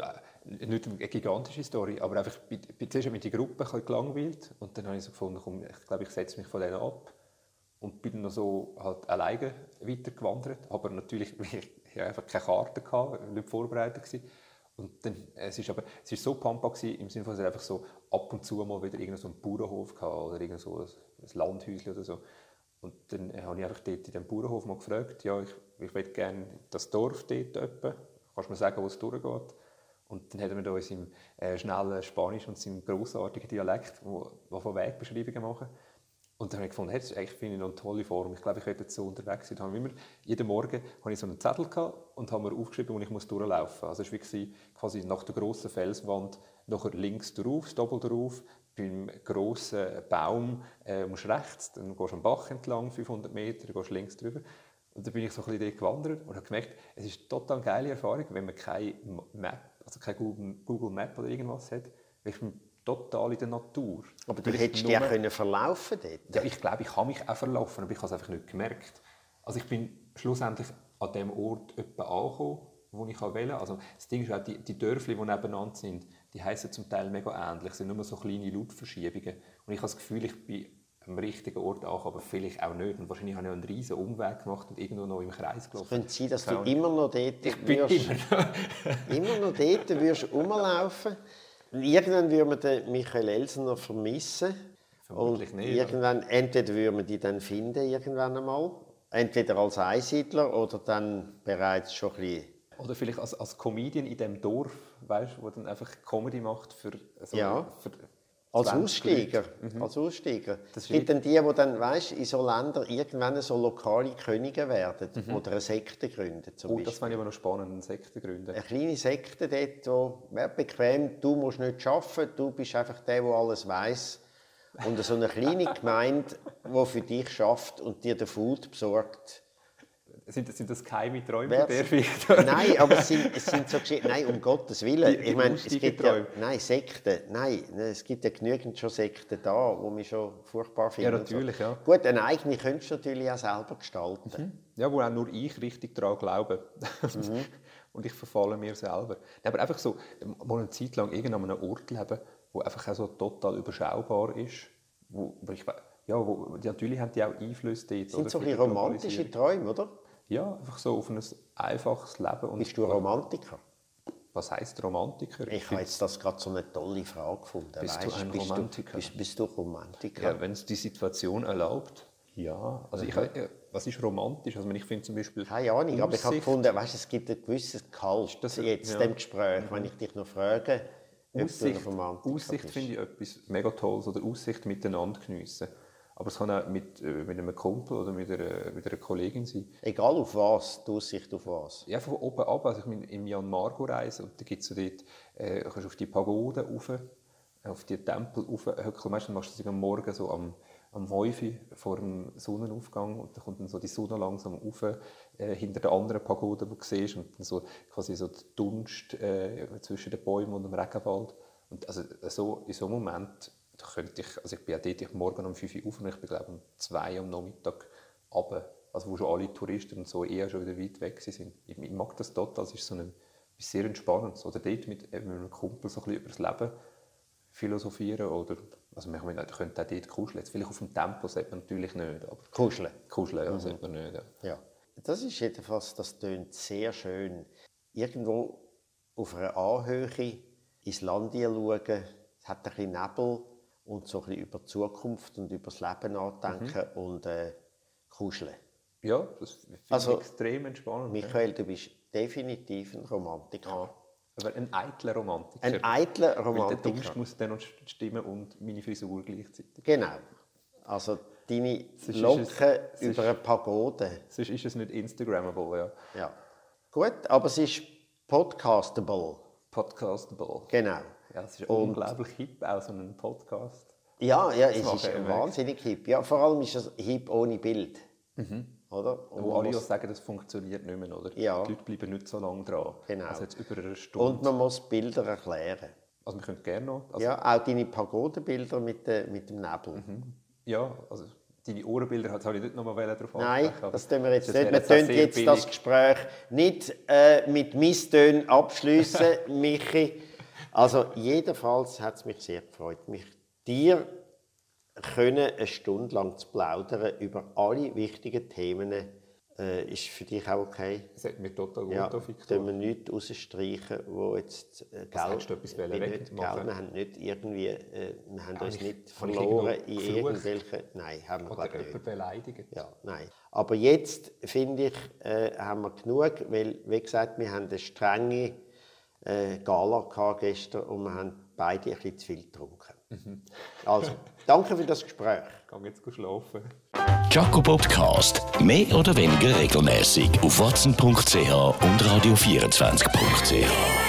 nicht eine gigantische Story, aber einfach, ich zuerst mit der Gruppe ein gelangweilt und dann habe ich so gefunden, komm, ich glaube, ich setze mich von denen ab und bin noch so halt alleine weitergewandert, aber natürlich, ich einfach keine Karte gehabt, nicht vorbereitet gewesen. Und dann, es ist aber, es ist so pampa im Sinne von, es einfach so ab und zu mal wieder irgendein so einen Bauernhof gehabt oder irgend so ein, ein Landhäuschen oder so. Und dann habe ich einfach dort in diesem Bauernhof mal gefragt, ja, ich, ich möchte gerne das Dorf dort öppen. Kannst du mir sagen, wo es durchgeht? Und dann hat er uns im äh, schnellen Spanisch und seinem grossartigen Dialekt, wo von Wegbeschreibungen machen. Und dann habe ich gefunden, hey, das ist eigentlich finde ich noch eine tolle Form. Ich glaube, ich werde jetzt so unterwegs sein. Immer, jeden Morgen hatte ich so einen Zettel gehabt und habe mir aufgeschrieben, wo ich muss durchlaufen muss. Also es war quasi nach der grossen Felswand nachher links drauf, das Doppel drauf, beim grossen Baum äh, musst rechts, dann gehst du am Bach entlang, 500 Meter, dann gehst du links drüber. Und dann bin ich so ein bisschen gewandert und habe gemerkt, es ist eine total geile Erfahrung, wenn man keine Map, also kein Google, Google Map oder irgendwas hat, ist man total in der Natur. Aber du hättest dich ja können verlaufen dort. Ja, ich glaube, ich habe mich auch verlaufen, aber ich habe es einfach nicht gemerkt. Also ich bin schlussendlich an dem Ort etwa angekommen, wo ich wählen Also das Ding ist auch, die, die Dörfli, die nebeneinander sind, die heißen zum Teil mega ähnlich, es sind nur so kleine Lautverschiebungen. Und ich habe das Gefühl, ich bin am richtigen Ort angekommen, aber vielleicht auch nicht. Und wahrscheinlich habe ich einen riesen Umweg gemacht und irgendwo noch im Kreis gelaufen. Es könnte sein, dass du immer noch dort ich bin wirst, immer, noch. dort wirst rumlaufen. Irgendwann würde man den Michael Elsener vermissen. Vermutlich und nicht. Irgendwann, entweder würde man die dann finden, irgendwann einmal. Entweder als Einsiedler oder dann bereits schon ein bisschen oder vielleicht als, als Comedian in dem Dorf, weißt, wo dann einfach Comedy macht für, so ja. für als Aussteiger. Mhm. Als Aussteiger. Es gibt dann die, die dann, weißt, in so Ländern irgendwann so lokale Könige werden mhm. oder eine Sekte gründen. Zum oh, Beispiel. das ich aber noch spannend, eine Sekte gründen. Eine kleine Sekte dort, wo ja, bequem, du musst nicht arbeiten, du bist einfach der, der alles weiß. Und so eine kleine Gemeinde, die für dich schafft und dir den Food besorgt sind, sind das keine Träume von der Victor? Nein, aber es sind, es sind so Geschichten. Nein, um Gottes Willen. Die, die ich meine, es gibt ja, nein, Sekten. Nein, es gibt ja genügend schon Sekten da, die mich schon furchtbar finden. Ja, natürlich, so. ja. Gut, eine eigene könntest du natürlich auch selber gestalten. Mhm. Ja, wo auch nur ich richtig daran glaube. Mhm. Und ich verfalle mir selber. Aber einfach so, mal eine Zeit lang an einem Ort leben, wo einfach auch so total überschaubar ist, wo, wo ich ja, wo, natürlich haben die auch Einfluss dort. Das sind so ein romantische Träume, oder? Ja, einfach so auf ein einfaches Leben. Und Bist du Romantiker? Was heißt Romantiker? Ich habe jetzt das gerade so eine tolle Frage gefunden. Bist weißt, du ein bist Romantiker? Du, bist, bist, du Romantiker? Ja, wenn es die Situation erlaubt. Ja, also ich, äh, was ist romantisch? Also ich finde zum Beispiel Keine Ahnung, Aussicht, aber ich habe gefunden, weißt, es gibt ein gewisses Kalt das, jetzt ja. dem Gespräch, wenn ich dich noch frage, Aussicht, Aussicht finde ich etwas mega Tolles oder Aussicht miteinander geniessen. Aber es kann auch mit, äh, mit einem Kumpel oder mit einer, mit einer Kollegin sein. Egal auf was, die Aussicht auf was? Ja, von oben ab. Also ich bin im Jan Margo reisen und da gibt es so dort, äh, kannst auf die Pagode rauf, auf die Tempel rauf, höckeln. Meistens machst du das am Morgen so am, am Häufi vor dem Sonnenaufgang und dann kommt dann so die Sonne langsam rauf, äh, hinter der anderen Pagode, die du siehst und dann so quasi so der Dunst äh, zwischen den Bäumen und dem Regenwald. Und also so, in so einem Moment da könnte ich, also ich bin ja dort ich morgen um 5 Uhr auf und ich bin glaube um 2 Uhr am Nachmittag runter, also wo schon alle Touristen und so eher schon wieder weit weg sind. Ich, ich mag das total, das ist so ein, sehr entspannend. Oder dort mit, mit einem Kumpel so ein bisschen über das Leben philosophieren oder also man könnte auch dort kuscheln. Jetzt vielleicht auf dem Tempo sollte man natürlich nicht. Aber kuscheln? Kuscheln, ja, mhm. sollte man nicht. Ja. ja. Das ist jedenfalls, das tönt sehr schön. Irgendwo auf einer Anhöhe ins Land schauen, es hat ein bisschen Nebel, und so ein bisschen über die Zukunft und über das Leben nachdenken mhm. und äh, kuscheln. Ja, das finde ich also, extrem entspannend. Michael, du bist definitiv ein Romantiker. Aber ein eitler Romantiker. Ein eitler Romantiker. Weil der Dunst muss dann noch stimmen und meine Frisur gleichzeitig. Genau. Also deine Locken es, über eine Pagode. Sonst ist es nicht Instagrammable, ja. Ja. Gut, aber es ist podcastable. Podcastable. Genau. Ja, es ist und, unglaublich hip, auch so ein Podcast. Ja, ja es ist wahnsinnig hip. Ja, vor allem ist es hip ohne Bild. Mhm. Oder? Und Wo alle muss... sagen, das funktioniert nicht mehr, oder? Ja. Die Leute bleiben nicht so lange dran. Genau. Also jetzt über eine Stunde. Und man muss Bilder erklären. Also wir können gerne noch... Also ja, auch deine Pagodenbilder mit, de, mit dem Nebel. Mhm. Ja, also deine Ohrenbilder habe ich nicht noch mal darauf Nein, das tun wir jetzt das nicht. Wir können jetzt das Gespräch nicht äh, mit Misstönen abschließen, Michi. Also jedenfalls hat es mich sehr gefreut, mich dir können eine Stunde lang zu plaudern über alle wichtigen Themen. Äh, ist für dich auch okay? Das hat mir total gut ja, Victor. wir nichts rausstreichen, wo jetzt äh, Geld... etwas nicht, Geld, wir haben nicht irgendwie... Äh, wir haben uns nicht verloren in irgendwelchen... Nein, haben wir Oder nicht. beleidigt. Ja, nein. Aber jetzt, finde ich, äh, haben wir genug, weil, wie gesagt, wir haben eine strenge äh, Gala gestern und wir haben beide ein bisschen zu viel getrunken. Mhm. Also, danke für das Gespräch. Ich gehe jetzt schlafen. Jaco Podcast. Mehr oder weniger regelmäßig auf watson.ch und radio24.ch.